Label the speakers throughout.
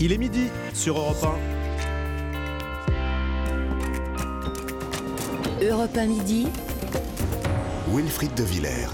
Speaker 1: Il est midi sur Europe
Speaker 2: 1. Europe 1 midi.
Speaker 3: Wilfried de Villers.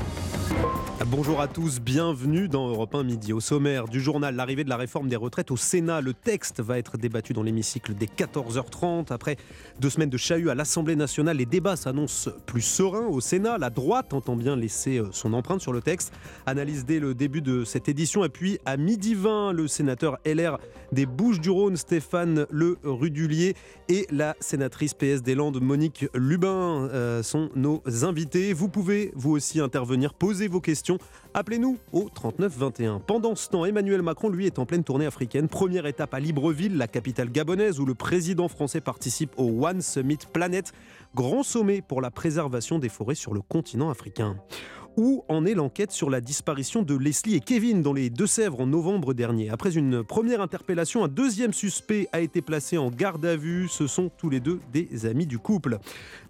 Speaker 1: Bonjour à tous, bienvenue dans Europe 1 Midi. Au sommaire du journal, l'arrivée de la réforme des retraites au Sénat. Le texte va être débattu dans l'hémicycle dès 14h30. Après deux semaines de chahut à l'Assemblée nationale, les débats s'annoncent plus sereins au Sénat. La droite entend bien laisser euh, son empreinte sur le texte. Analyse dès le début de cette édition. Et puis à midi 20, le sénateur LR des Bouches-du-Rhône, Stéphane Le Rudulier, et la sénatrice PS des Landes, Monique Lubin, euh, sont nos invités. Vous pouvez vous aussi intervenir, poser vos questions Appelez-nous au 39 21. Pendant ce temps, Emmanuel Macron, lui, est en pleine tournée africaine. Première étape à Libreville, la capitale gabonaise, où le président français participe au One Summit Planet, grand sommet pour la préservation des forêts sur le continent africain. Où en est l'enquête sur la disparition de Leslie et Kevin dans les Deux-Sèvres en novembre dernier Après une première interpellation, un deuxième suspect a été placé en garde à vue. Ce sont tous les deux des amis du couple.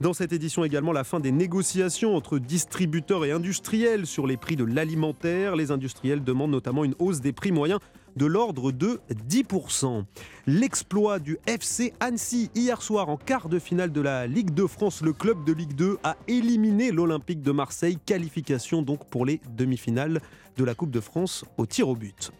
Speaker 1: Dans cette édition également, la fin des négociations entre distributeurs et industriels sur les prix de l'alimentaire. Les industriels demandent notamment une hausse des prix moyens de l'ordre de 10%. L'exploit du FC Annecy hier soir en quart de finale de la Ligue de France, le club de Ligue 2 a éliminé l'Olympique de Marseille, qualification donc pour les demi-finales de la Coupe de France au tir au but.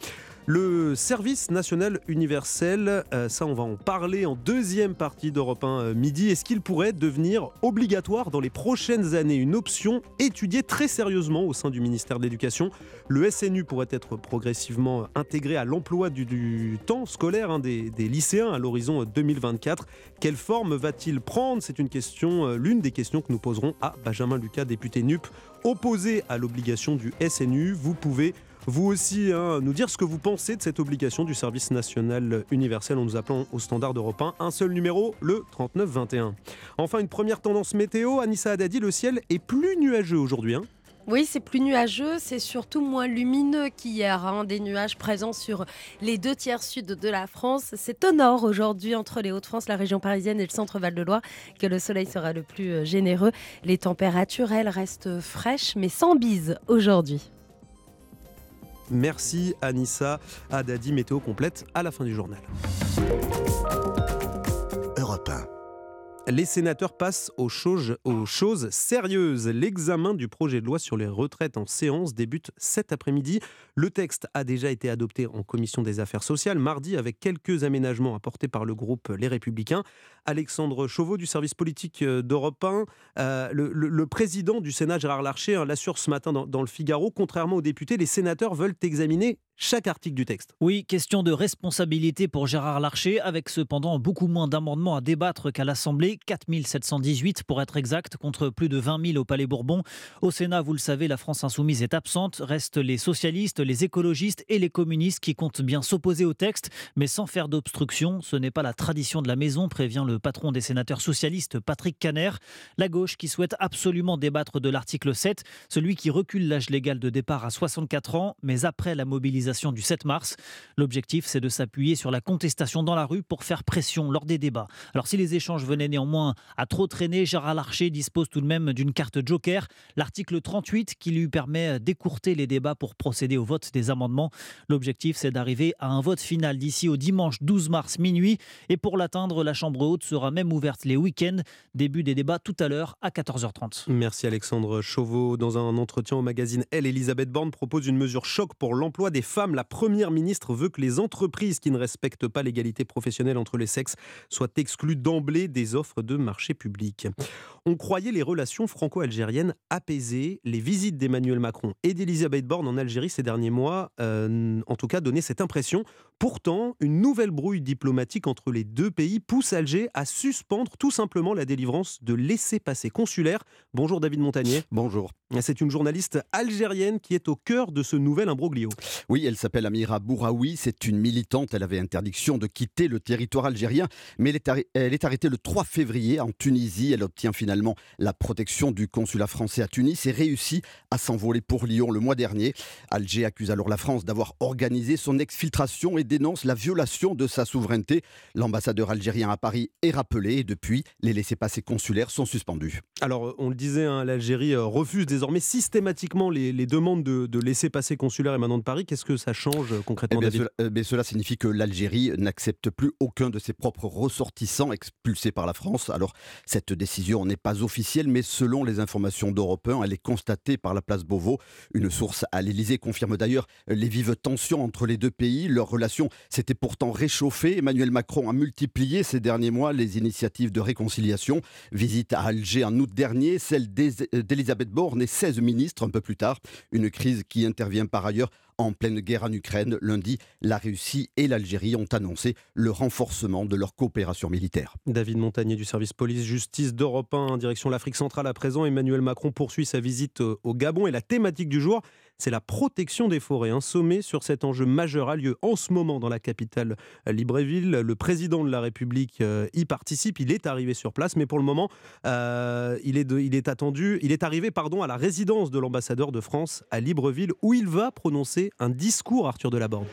Speaker 1: Le service national universel, euh, ça on va en parler en deuxième partie d'Europe 1 euh, midi. Est-ce qu'il pourrait devenir obligatoire dans les prochaines années? Une option étudiée très sérieusement au sein du ministère de l'Éducation. Le SNU pourrait être progressivement intégré à l'emploi du, temps scolaire hein, des, lycéens à l'horizon 2024. Quelle forme va-t-il prendre? C'est une question, euh, l'une des questions que nous poserons à Benjamin Lucas, député NUP, opposé à l'obligation du SNU. Vous pouvez vous aussi hein, nous dire ce que vous pensez de cette obligation du service national universel en nous appelant au standard d'Europe 1. Un seul numéro, le 3921. Enfin, une première tendance météo. Anissa Haddadi, le ciel est plus nuageux aujourd'hui. Hein.
Speaker 4: oui, c'est plus nuageux, c'est surtout moins lumineux qu'hier. Hein. Des nuages présents sur les deux tiers sud de la France. C'est au nord aujourd'hui, entre les Hauts-de-France, la région parisienne et le centre Val-de-Loire, que le soleil sera le plus euh, généreux. Les températures, elles, restent fraîches, mais sans bise aujourd'hui.
Speaker 1: Merci Anissa Adadi, météo complète à la fin du journal.
Speaker 3: Europe 1.
Speaker 1: Les sénateurs passent aux choses, sérieuses. L'examen du projet de loi sur les retraites en séance débute cet après-midi. Le texte a déjà été adopté en commission des affaires sociales mardi avec quelques aménagements apportés par le groupe Les Républicains. Alexandre Chauveau du service politique euh, d'Europe 1, euh, le, président du Sénat Gérard Larcher hein, l'assure ce matin dans le Figaro. Contrairement aux députés, les sénateurs veulent examiner chaque article du texte.
Speaker 5: Oui, question de responsabilité pour Gérard Larcher, avec cependant beaucoup moins d'amendements à débattre qu'à l'Assemblée, 4718 pour être exact, contre plus de 20 000 au Palais Bourbon. Au Sénat, vous le savez, la France insoumise est absente, restent les socialistes, les écologistes et les communistes qui comptent bien s'opposer au texte, mais sans faire d'obstruction. Ce n'est pas la tradition de la maison, prévient le patron des sénateurs socialistes, Patrick Caner. La gauche qui souhaite absolument débattre de l'article 7, celui qui recule l'âge légal de départ à 64 ans, mais après la mobilisation du 7 mars. L'objectif, c'est de s'appuyer sur la contestation dans la rue pour faire pression lors des débats. Alors si les échanges venaient néanmoins à trop traîner, Gérard Larcher dispose tout de même d'une carte joker, l'article 38 qui lui permet d'écourter les débats pour procéder au vote des amendements. L'objectif, c'est d'arriver à un vote final d'ici au dimanche 12 mars minuit. Et pour l'atteindre, la Chambre haute sera même ouverte les week-ends. Début des débats tout à l'heure à 14h30.
Speaker 1: Merci Alexandre Chauveau. Dans un entretien au magazine Elle, Elisabeth Borne propose une mesure choc pour l'emploi des femme, la Première ministre veut que les entreprises qui ne respectent pas l'égalité professionnelle entre les sexes soient exclues d'emblée des offres de marché public. On croyait les relations franco-algériennes apaisées. Les visites d'Emmanuel Macron et d'Elisabeth Borne en Algérie ces derniers mois, euh, en tout cas, donnaient cette impression. Pourtant, une nouvelle brouille diplomatique entre les deux pays pousse Alger à suspendre tout simplement la délivrance de laissez-passer consulaires. Bonjour David Montagnier.
Speaker 6: Bonjour.
Speaker 1: C'est une journaliste algérienne qui est au cœur de ce nouvel imbroglio.
Speaker 6: Oui, elle s'appelle Amira Bouraoui, c'est une militante, elle avait interdiction de quitter le territoire algérien, mais elle est, arrêtée le 3 février en Tunisie, elle obtient finalement la protection du consulat français à Tunis et réussit à s'envoler pour Lyon le mois dernier. Alger accuse alors la France d'avoir organisé son exfiltration et et dénonce la violation de sa souveraineté. L'ambassadeur algérien à Paris est rappelé et depuis, les laissés-passer consulaires sont suspendus.
Speaker 1: Alors, on le disait, hein, l'Algérie euh, refuse désormais systématiquement les, demandes de, de laissés-passer consulaires émanant de Paris. Qu'est-ce que ça change euh, concrètement
Speaker 6: eh cela, eh cela, signifie que l'Algérie n'accepte plus aucun de ses propres ressortissants expulsés par la France. Alors, cette décision n'est pas officielle, mais selon les informations d'Europe 1, elle est constatée par la place Beauvau. Une source à l'Élysée confirme d'ailleurs les vives tensions entre les deux pays. Leur s'était pourtant réchauffée. Emmanuel Macron a multiplié ces derniers mois les initiatives de réconciliation. Visite à Alger en août dernier, celle d'Elisabeth Borne et 16 ministres un peu plus tard. Une crise qui intervient par ailleurs en pleine guerre en Ukraine. Lundi, la Russie et l'Algérie ont annoncé le renforcement de leur coopération militaire.
Speaker 1: David Montagnier du service police-justice d'Europe 1 en direction l'Afrique centrale à présent. Emmanuel Macron poursuit sa visite au Gabon et la thématique du jour, c'est la protection des forêts. Un sommet sur cet enjeu majeur a lieu en ce moment dans la capitale Libreville. Le président de la République euh, y participe. Il est arrivé sur place, mais pour le moment, euh, il, est attendu. Il est arrivé, pardon, à la résidence de l'ambassadeur de France à Libreville, où il va prononcer un discours, Arthur Delaborde.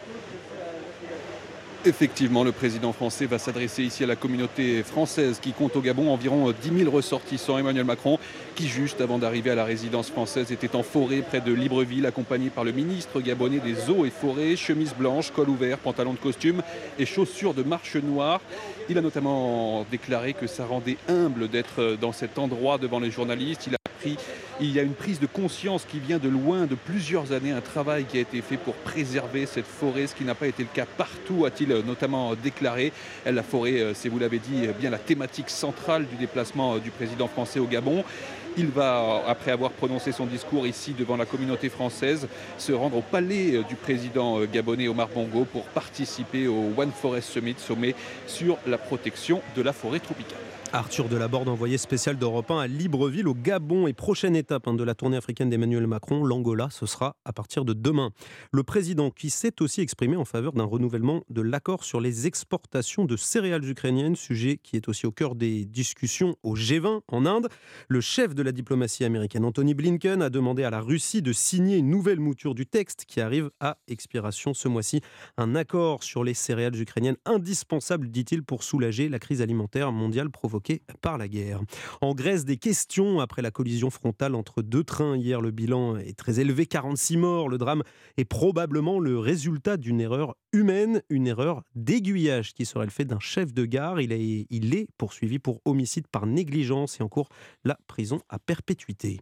Speaker 2: Effectivement, le président français va s'adresser ici à la communauté française qui compte au Gabon environ 10 000 ressortissants. Emmanuel Macron, qui juste avant d'arriver à la résidence française était en forêt près de Libreville, accompagné par le ministre gabonais des eaux et forêts, chemise blanche, col ouvert, pantalon de costume et chaussures de marche noire. Il a notamment déclaré que ça rendait humble d'être dans cet endroit devant les journalistes. Il a pris il y a une prise de conscience qui vient de loin, de plusieurs années, un travail qui a été fait pour préserver cette forêt, ce qui n'a pas été le cas partout, a-t-il notamment déclaré. La forêt, euh, c'est vous l'avez dit, bien la thématique centrale du déplacement euh, du président français au Gabon. Il va, après avoir prononcé son discours ici devant la communauté française, se rendre au palais euh, du président gabonais Omar Bongo pour participer au One Forest Summit, sommet sur la protection de la forêt tropicale.
Speaker 1: Arthur Delaborde, envoyé spécial d'Europe 1 à Libreville, au Gabon. Et prochaine étape hein, de la tournée africaine d'Emmanuel Macron, l'Angola, ce sera à partir de demain. Le président qui s'est aussi exprimé en faveur d'un renouvellement de l'accord sur les exportations de céréales ukrainiennes, sujet qui est aussi au cœur des discussions au G20 en Inde. Le chef de la diplomatie américaine, Anthony Blinken, a demandé à la Russie de signer une nouvelle mouture du texte qui arrive à expiration ce mois-ci. Un accord sur les céréales ukrainiennes indispensable, dit-il, pour soulager la crise alimentaire mondiale provoquée par la guerre. En Grèce, des questions après la collision frontale entre deux trains. Hier, le bilan est très élevé, 46 morts. Le drame est probablement le résultat d'une erreur humaine, une erreur d'aiguillage qui serait le fait d'un chef de gare. Il il est poursuivi pour homicide par négligence et en cours la prison à perpétuité.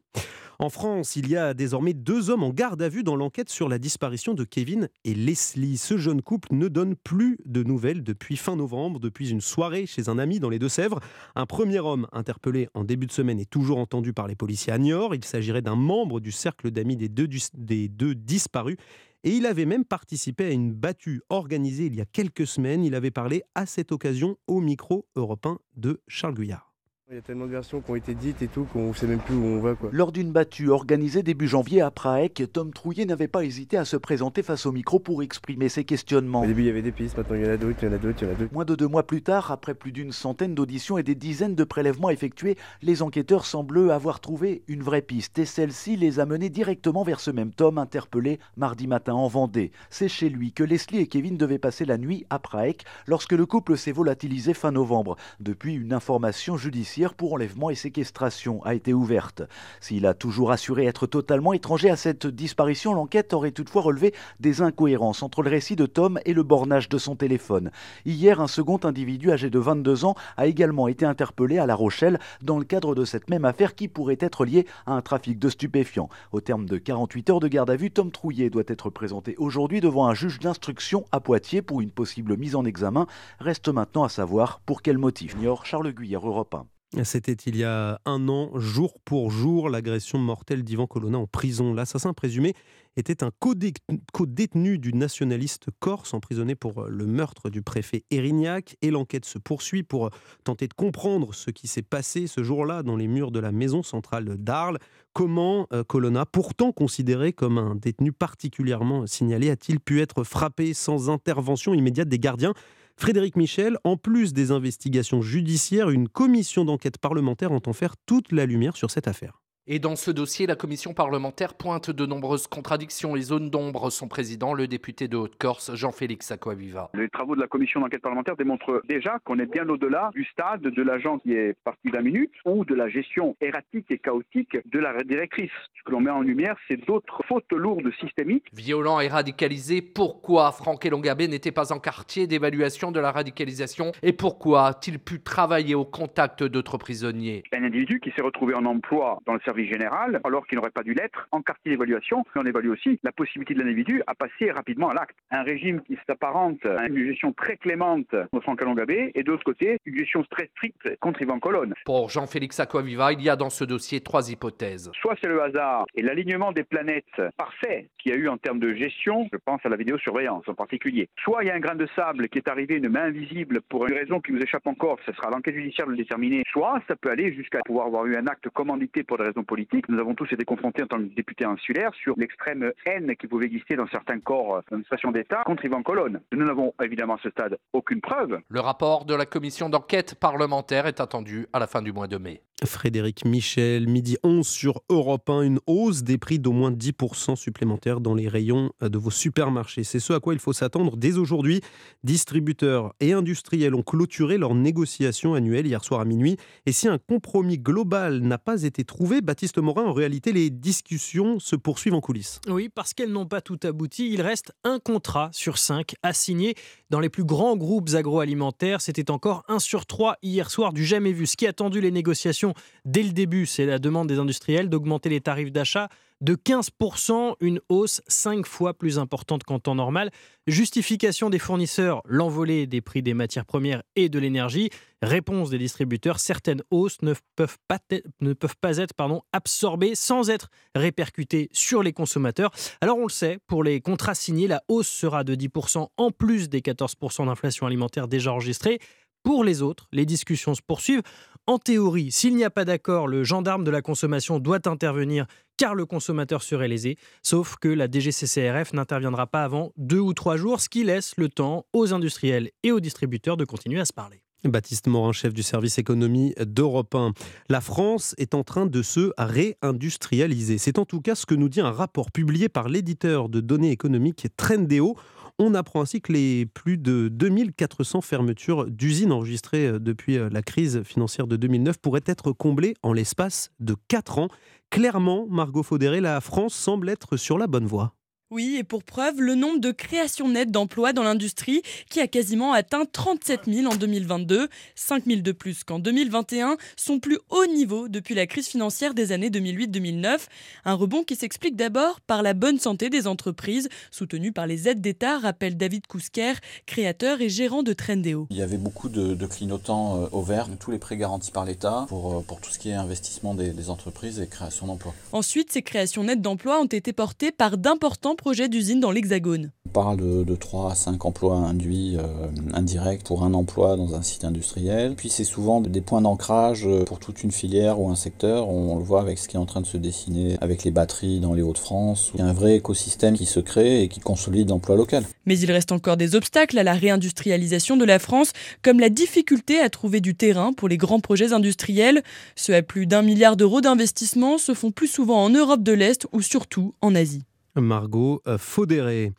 Speaker 1: En France, il y a désormais deux hommes en garde à vue dans l'enquête sur la disparition de Kevin et Leslie. Ce jeune couple ne donne plus de nouvelles depuis fin novembre, depuis une soirée chez un ami dans les Deux-Sèvres. Un premier homme interpellé en début de semaine est toujours entendu par les policiers à Niort. Il s'agirait d'un membre du cercle d'amis des deux, des deux disparus. Et il avait même participé à une battue organisée il y a quelques semaines. Il avait parlé à cette occasion au micro européen de Charles Guyard.
Speaker 7: Il y a tellement de versions qui ont été dites et tout qu'on ne sait même plus où on va. Quoi.
Speaker 8: Lors d'une battue organisée début janvier à Prague, Tom Trouillet n'avait pas hésité à se présenter face au micro pour exprimer ses questionnements.
Speaker 7: Au début, il y avait des pistes, maintenant il y en a d'autres, il y en a d'autres, il y en a d'autres.
Speaker 8: Moins de deux mois plus tard, après plus d'une centaine d'auditions et des dizaines de prélèvements effectués, les enquêteurs semblent avoir trouvé une vraie piste et celle-ci les a menés directement vers ce même Tom interpellé mardi matin en Vendée. C'est chez lui que Leslie et Kevin devaient passer la nuit à Prague lorsque le couple s'est volatilisé fin novembre. Depuis, une information judiciaire pour enlèvement et séquestration a été ouverte. S'il a toujours assuré être totalement étranger à cette disparition, l'enquête aurait toutefois relevé des incohérences entre le récit de Tom et le bornage de son téléphone. Hier, un second individu âgé de 22 ans a également été interpellé à La Rochelle dans le cadre de cette même affaire qui pourrait être liée à un trafic de stupéfiants. Au terme de 48 heures de garde à vue, Tom Trouillet doit être présenté aujourd'hui devant un juge d'instruction à Poitiers pour une possible mise en examen. Reste maintenant à savoir pour quel motif. Charles Europe 1.
Speaker 1: C'était il y a un an, jour pour jour, l'agression mortelle d'Ivan Colonna en prison. L'assassin présumé était un co-détenu du nationaliste corse emprisonné pour le meurtre du préfet Erignac. Et l'enquête se poursuit pour tenter de comprendre ce qui s'est passé ce jour-là dans les murs de la maison centrale d'Arles. Comment euh, Colonna, pourtant considéré comme un détenu particulièrement signalé, a-t-il pu être frappé sans intervention immédiate des gardiens Frédéric Michel, en plus des investigations judiciaires, une commission d'enquête parlementaire entend faire toute la lumière sur cette affaire.
Speaker 9: Et dans ce dossier, la commission parlementaire pointe de nombreuses contradictions et zones d'ombre. Son président, le député de Haute-Corse, Jean-Félix Aquaviva.
Speaker 10: Les travaux de la commission d'enquête parlementaire démontrent déjà qu'on est bien au-delà du stade de l'agent qui est parti la minute ou de la gestion erratique et chaotique de la directrice. Ce que l'on met en lumière, c'est d'autres fautes lourdes systémiques.
Speaker 9: Violent et radicalisé, pourquoi Franck Elongabé n'était pas en quartier d'évaluation de la radicalisation et pourquoi a-t-il pu travailler au contact d'autres prisonniers?
Speaker 10: Un individu qui s'est retrouvé en emploi dans le service général, alors qu'il n'aurait pas dû l'être, en quartier d'évaluation, on évalue aussi la possibilité de l'individu à passer rapidement à l'acte. Un régime qui s'apparente à une gestion très clémente au Franck Alongabé, et d'autre côté, une gestion très stricte contre Yvan Colonne.
Speaker 9: Pour Jean-Félix Aquaviva, il y a dans ce dossier trois hypothèses.
Speaker 10: Soit c'est le hasard et l'alignement des planètes parfait qu'il y a eu en termes de gestion, je pense à la vidéosurveillance en particulier. Soit il y a un grain de sable qui est arrivé, une main invisible, pour une raison qui nous échappe encore, ce sera l'enquête judiciaire de le déterminer. Soit ça peut aller jusqu'à pouvoir avoir eu un acte commandité pour des raisons politiques. Nous avons tous été confrontés en tant que députés insulaires sur l'extrême haine qui pouvait exister dans certains corps d'administration d'État contre Yvan Colonne. Nous n'avons évidemment à ce stade aucune preuve.
Speaker 9: Le rapport de la commission d'enquête parlementaire est attendu à la fin du mois de mai.
Speaker 1: Frédéric Michel, midi 11 sur Europe 1, une hausse des prix d'au moins 10% supplémentaires dans les rayons de vos supermarchés. C'est ce à quoi il faut s'attendre dès aujourd'hui. Distributeurs et industriels ont clôturé leurs négociations annuelles hier soir à minuit. Et si un compromis global n'a pas été trouvé, Baptiste Morin, en réalité, les discussions se poursuivent en coulisses.
Speaker 11: Oui, parce qu'elles n'ont pas tout abouti. Il reste un contrat sur cinq à signer dans les plus grands groupes agroalimentaires. C'était encore un sur trois hier soir du jamais vu. Ce qui a attendu les négociations dès le début, c'est la demande des industriels d'augmenter les tarifs d'achat de 15%, une hausse 5 fois plus importante qu'en temps normal. Justification des fournisseurs, l'envolée des prix des matières premières et de l'énergie. Réponse des distributeurs, certaines hausses ne peuvent pas, ne peuvent pas être pardon, absorbées sans être répercutées sur les consommateurs. Alors on le sait, pour les contrats signés, la hausse sera de 10% en plus des 14% d'inflation alimentaire déjà enregistrée. Pour les autres, les discussions se poursuivent. En théorie, s'il n'y a pas d'accord, le gendarme de la consommation doit intervenir car le consommateur serait lésé. Sauf que la DGCCRF n'interviendra pas avant deux ou trois jours, ce qui laisse le temps aux industriels et aux distributeurs de continuer à se parler.
Speaker 1: Baptiste Morin, chef du service économie d'Europe 1. La France est en train de se réindustrialiser. C'est en tout cas ce que nous dit un rapport publié par l'éditeur de données économiques Trendéo. On apprend ainsi que les plus de 2400 fermetures d'usines enregistrées euh, depuis euh, la crise financière de 2009 pourraient être comblées en l'espace de 4 ans. Clairement, Margot Faudéré, la France semble être sur la bonne voie.
Speaker 12: Oui, et pour preuve, le nombre de créations nettes d'emplois dans l'industrie qui a quasiment atteint 37 000 en 2022, 5 000 de plus qu'en 2021, son plus haut niveau depuis la crise financière des années 2008-2009. Un rebond qui s'explique d'abord par la bonne santé des entreprises, soutenues par les aides d'État, rappelle David Kousker, créateur et gérant de Trendéo.
Speaker 13: Il y avait beaucoup de, de clignotants euh, au vert, tous les prêts garantis par l'État pour, euh, pour tout ce qui est investissement des, des entreprises et création d'emplois.
Speaker 12: Ensuite, ces créations nettes d'emplois ont été portées par d'importants projet d'usine dans l'Hexagone.
Speaker 13: On parle de, de 3 à 5 emplois induits euh, indirects pour un emploi dans un site industriel. Puis c'est souvent des points d'ancrage euh, pour toute une filière ou un secteur. On, le voit avec ce qui est en train de se dessiner avec les batteries dans les Hauts-de-France. Il y a un vrai écosystème qui se crée et qui consolide l'emploi local.
Speaker 12: Mais il reste encore des obstacles à la réindustrialisation de la France, comme la difficulté à trouver du terrain pour les grands projets industriels. Ceux à plus d'un milliard d'euros d'investissement se font plus souvent en Europe de l'Est ou surtout en Asie.
Speaker 1: Margot euh, Faudéré.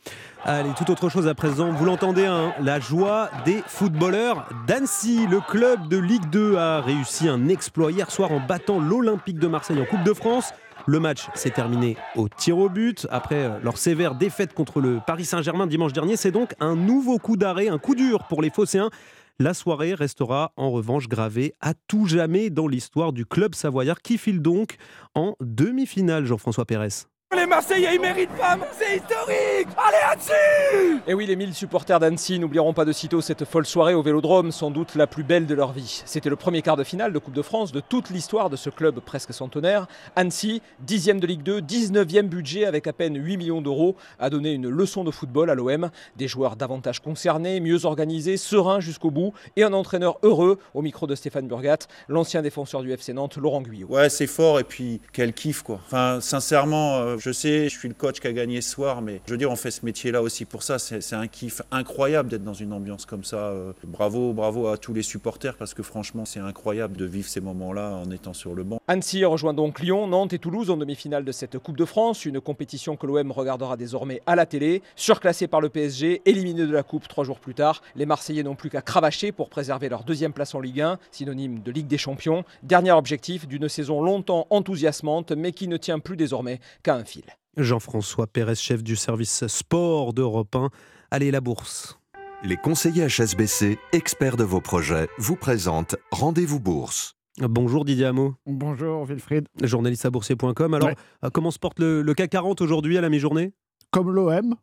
Speaker 1: Allez, tout autre chose à présent. Vous l'entendez, hein, la joie des footballeurs d'Annecy. Le club de Ligue 2 a réussi un exploit hier soir en battant l'Olympique de Marseille en Coupe de France. Le match s'est terminé au tir au but. Après euh, leur sévère défaite contre le Paris Saint-Germain dimanche dernier, c'est donc un nouveau coup d'arrêt, un coup dur pour les Phocéens. La soirée restera en revanche gravée à tout jamais dans l'histoire du club savoyard qui file donc en demi-finale, Jean-François Pérez.
Speaker 14: Les Marseillais, ils méritent pas C'est historique Allez, Annecy
Speaker 15: Et oui, les 1000 supporters d'Annecy n'oublieront pas de sitôt cette folle soirée au Vélodrome, sans doute la plus belle de leur vie. C'était le premier quart de finale de Coupe de France de toute l'histoire de ce club presque centenaire. Annecy, 10e de Ligue 2, 19e budget avec à peine 8 millions d'euros, a donné une leçon de football à l'OM. Des joueurs davantage concernés, mieux organisés, sereins jusqu'au bout, et un entraîneur heureux au micro de Stéphane Burgat, l'ancien défenseur du FC Nantes, Laurent Guyot.
Speaker 16: Ouais, c'est fort, et puis quel kiff quoi. Enfin, sincèrement... Euh Je sais, je suis le coach qui a gagné ce soir, mais je veux dire, on fait ce métier-là aussi pour ça. C'est un kiff incroyable d'être dans une ambiance comme ça. Euh, bravo, bravo à tous les supporters parce que franchement, c'est incroyable de vivre ces moments-là en étant sur le banc.
Speaker 15: Annecy rejoint donc Lyon, Nantes et Toulouse en demi-finale de cette Coupe de France, une compétition que l'OM regardera désormais à la télé. Surclassé par le PSG, éliminé de la Coupe trois jours plus tard, les Marseillais n'ont plus qu'à cravacher pour préserver leur deuxième place en Ligue 1, synonyme de Ligue des Champions. Dernier objectif d'une saison longtemps enthousiasmante, mais qui ne tient plus désormais qu'à un fil.
Speaker 1: Jean-François Pérez, chef du service sport d'Europe 1. Allez, la bourse.
Speaker 3: Les conseillers HSBC, experts de vos projets, vous présentent Rendez-vous Bourse.
Speaker 1: Bonjour Didier Hameau.
Speaker 17: Bonjour Wilfried.
Speaker 1: Journaliste à boursier.com. Alors, euh, comment se porte le, le CAC 40 aujourd'hui à la mi-journée?
Speaker 17: Comme l'OM,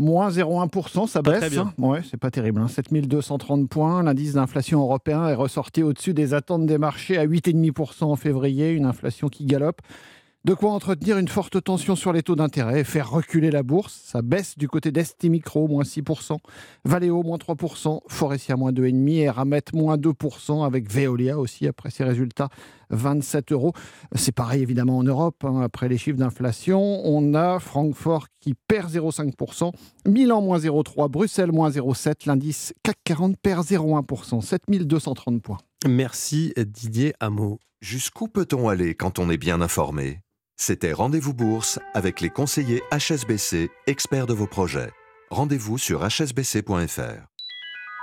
Speaker 17: Moins 0,1%, ça baisse.
Speaker 1: bien.
Speaker 17: Ouais, c'est pas terrible. Hein. 7230 points. L'indice d'inflation européen est ressorti au-dessus des attentes des marchés à 8,5% en février. Une inflation qui galope. De quoi entretenir une forte tension sur les taux d'intérêt et faire reculer la bourse. Ça baisse du côté d'Estimicro, moins 6%, Valeo, moins 3%, Forestia, moins 2,5% et Ramet, moins 2%, avec Veolia aussi, après ses résultats, 27 euros. C'est pareil évidemment en Europe, hein. après les chiffres d'inflation. On a Francfort qui perd 0,5%, Milan, moins 0,3%, Bruxelles, moins 0,7%, l'indice CAC 40 perd 0,1%, 7230 points.
Speaker 1: Merci Didier Hameau.
Speaker 3: Jusqu'où peut-on aller quand on est bien informé? C'était Rendez-vous Bourse avec les conseillers HSBC, experts de vos projets. Rendez-vous sur hsbc.fr.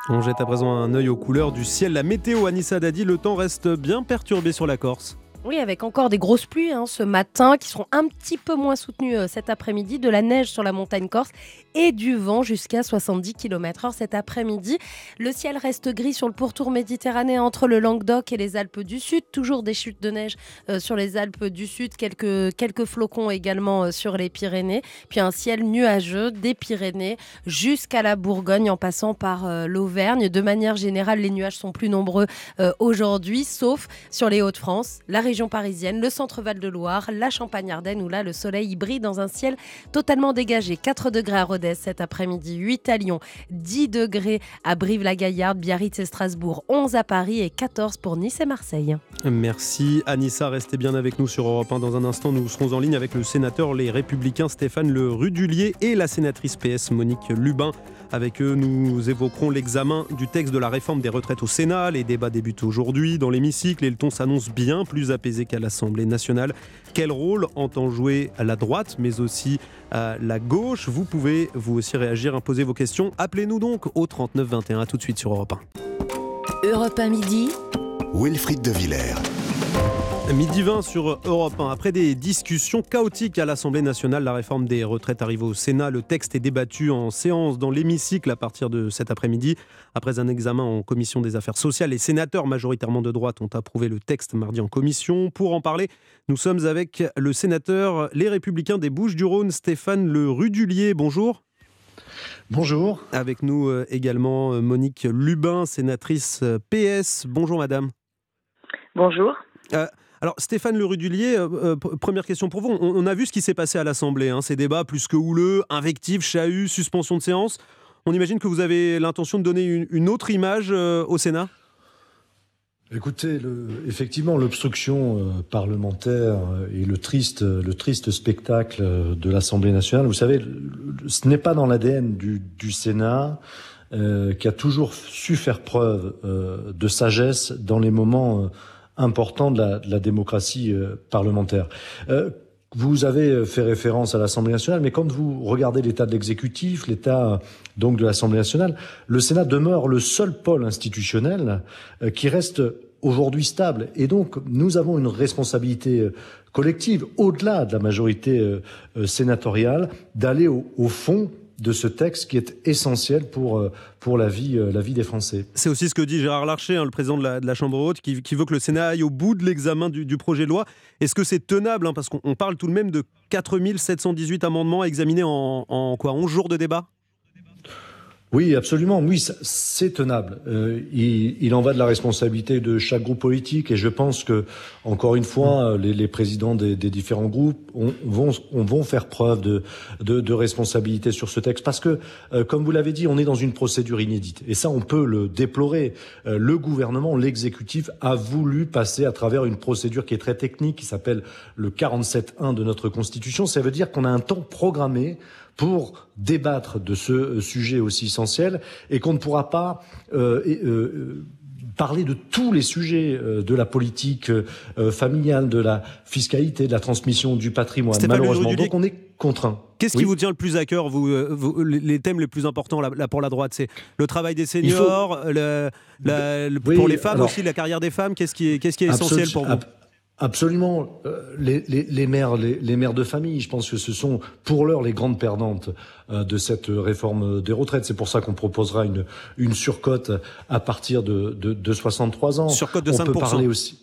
Speaker 1: On jette à présent un œil aux couleurs du ciel. La météo, Anissa Dadi, le temps reste bien perturbé sur la Corse.
Speaker 4: Oui, avec encore des grosses pluies hein, ce matin qui seront un petit peu moins soutenues euh, cet après-midi, de la neige sur la montagne corse et du vent jusqu'à 70 km/h cet après-midi. Le ciel reste gris sur le pourtour méditerranéen entre le Languedoc et les Alpes du Sud. Toujours des chutes de neige euh, sur les Alpes du Sud, quelques, quelques flocons également euh, sur les Pyrénées. Puis un ciel nuageux des Pyrénées jusqu'à la Bourgogne en passant par l'Auvergne. De manière générale, les nuages sont plus nombreux aujourd'hui, sauf sur les Hauts-de-France, parisienne, le centre Val-de-Loire, la Champagne-Ardenne où là le soleil brille dans un ciel totalement dégagé. 4 degrés à Rodez cet après-midi, 8 à Lyon, 10 degrés à Brive-la-Gaillarde, Biarritz et Strasbourg, 11 à Paris et 14 pour Nice et Marseille.
Speaker 1: Merci Anissa, restez bien avec nous sur Europe 1. Dans un instant, nous serons en ligne avec le sénateur Les Républicains Stéphane Le Rudulier et la sénatrice PS Monique Lubin. Avec eux, nous évoquerons l'examen du texte de la réforme des retraites au Sénat. Les débats débutent aujourd'hui dans l'hémicycle et le ton s'annonce bien plus apaisé qu'à l'Assemblée nationale. Quel rôle entend jouer à la droite, mais aussi à la gauche? Vous pouvez vous aussi réagir, imposer vos questions. Appelez-nous donc au 39 21 tout de suite sur Europe
Speaker 3: 1. Europe 1 midi. Wilfried de Villers.
Speaker 1: Midi 20 sur Europe 1. Après des discussions chaotiques à l'Assemblée nationale, la réforme des retraites arrive au Sénat. Le texte est débattu en séance dans l'hémicycle à partir de cet après-midi. Après un examen en commission des affaires sociales, les sénateurs majoritairement de droite ont approuvé le texte mardi en commission. Pour en parler, nous sommes avec le sénateur Les Républicains des Bouches-du-Rhône, Stéphane Le Rudulier. Bonjour.
Speaker 18: Bonjour.
Speaker 1: Avec nous euh, également euh, Monique Lubin, sénatrice euh, PS. Bonjour madame.
Speaker 19: Bonjour.
Speaker 1: Alors Stéphane Le Rudulier, euh, euh, première question pour vous. On, a vu ce qui s'est passé à l'Assemblée, hein, ces débats plus que houleux, invectives, chahut, suspension de séance. On imagine que vous avez l'intention de donner une, autre image euh, au Sénat?
Speaker 18: Écoutez, effectivement, l'obstruction parlementaire et le triste spectacle de l'Assemblée nationale, vous savez, ce n'est pas dans l'ADN du, Sénat qui a toujours su faire preuve de sagesse dans les moments important de la, de la démocratie euh, parlementaire. Euh, vous avez fait référence à l'Assemblée nationale, mais quand vous regardez l'état de l'exécutif, l'état donc de l'Assemblée nationale, le Sénat demeure le seul pôle institutionnel euh, qui reste aujourd'hui stable. Et donc, nous avons une responsabilité collective, au-delà de la majorité sénatoriale, d'aller au, au fond de ce texte qui est essentiel pour, euh, pour la, vie, euh, la vie des Français.
Speaker 1: C'est aussi ce que dit Gérard Larcher, hein, le président de la, Chambre haute, qui, veut que le Sénat aille au bout de l'examen du, projet de loi. Est-ce que c'est tenable hein, Parce qu'on parle tout de même de 4718 amendements examinés en, en quoi 11 jours de débat?
Speaker 18: Oui, absolument. Oui, c'est tenable. Euh, il, en va de la responsabilité de chaque groupe politique et je pense que, encore une fois, les, présidents des, différents groupes vont, vont, faire preuve de, de, responsabilité sur ce texte parce que, euh, comme vous l'avez dit, on est dans une procédure inédite et ça, on peut le déplorer. Euh, le gouvernement, l'exécutif a voulu passer à travers une procédure qui est très technique, qui s'appelle le 47.1 de notre Constitution. Ça veut dire qu'on a un temps programmé pour débattre de ce euh, sujet aussi essentiel et qu'on ne pourra pas euh, euh, parler de tous les sujets de la politique familiale, de la fiscalité, de la transmission du patrimoine, malheureusement. Donc on est contraint.
Speaker 1: Qu'est-ce qui vous tient le plus à cœur, vous, les thèmes les plus importants là, pour la droite? C'est le travail des seniors, le, pour les femmes aussi, la carrière des femmes. Qu'est-ce qui est, qu'est-ce qui est essentiel pour vous?
Speaker 18: Absolument. Euh, les, les, les, mères, les, les, mères de famille, je pense que ce sont pour l'heure les grandes perdantes euh, de cette réforme des retraites. C'est pour ça qu'on proposera une, une surcote à partir de, de, de 63 ans.
Speaker 1: Surcote de 5%.
Speaker 18: On peut parler aussi.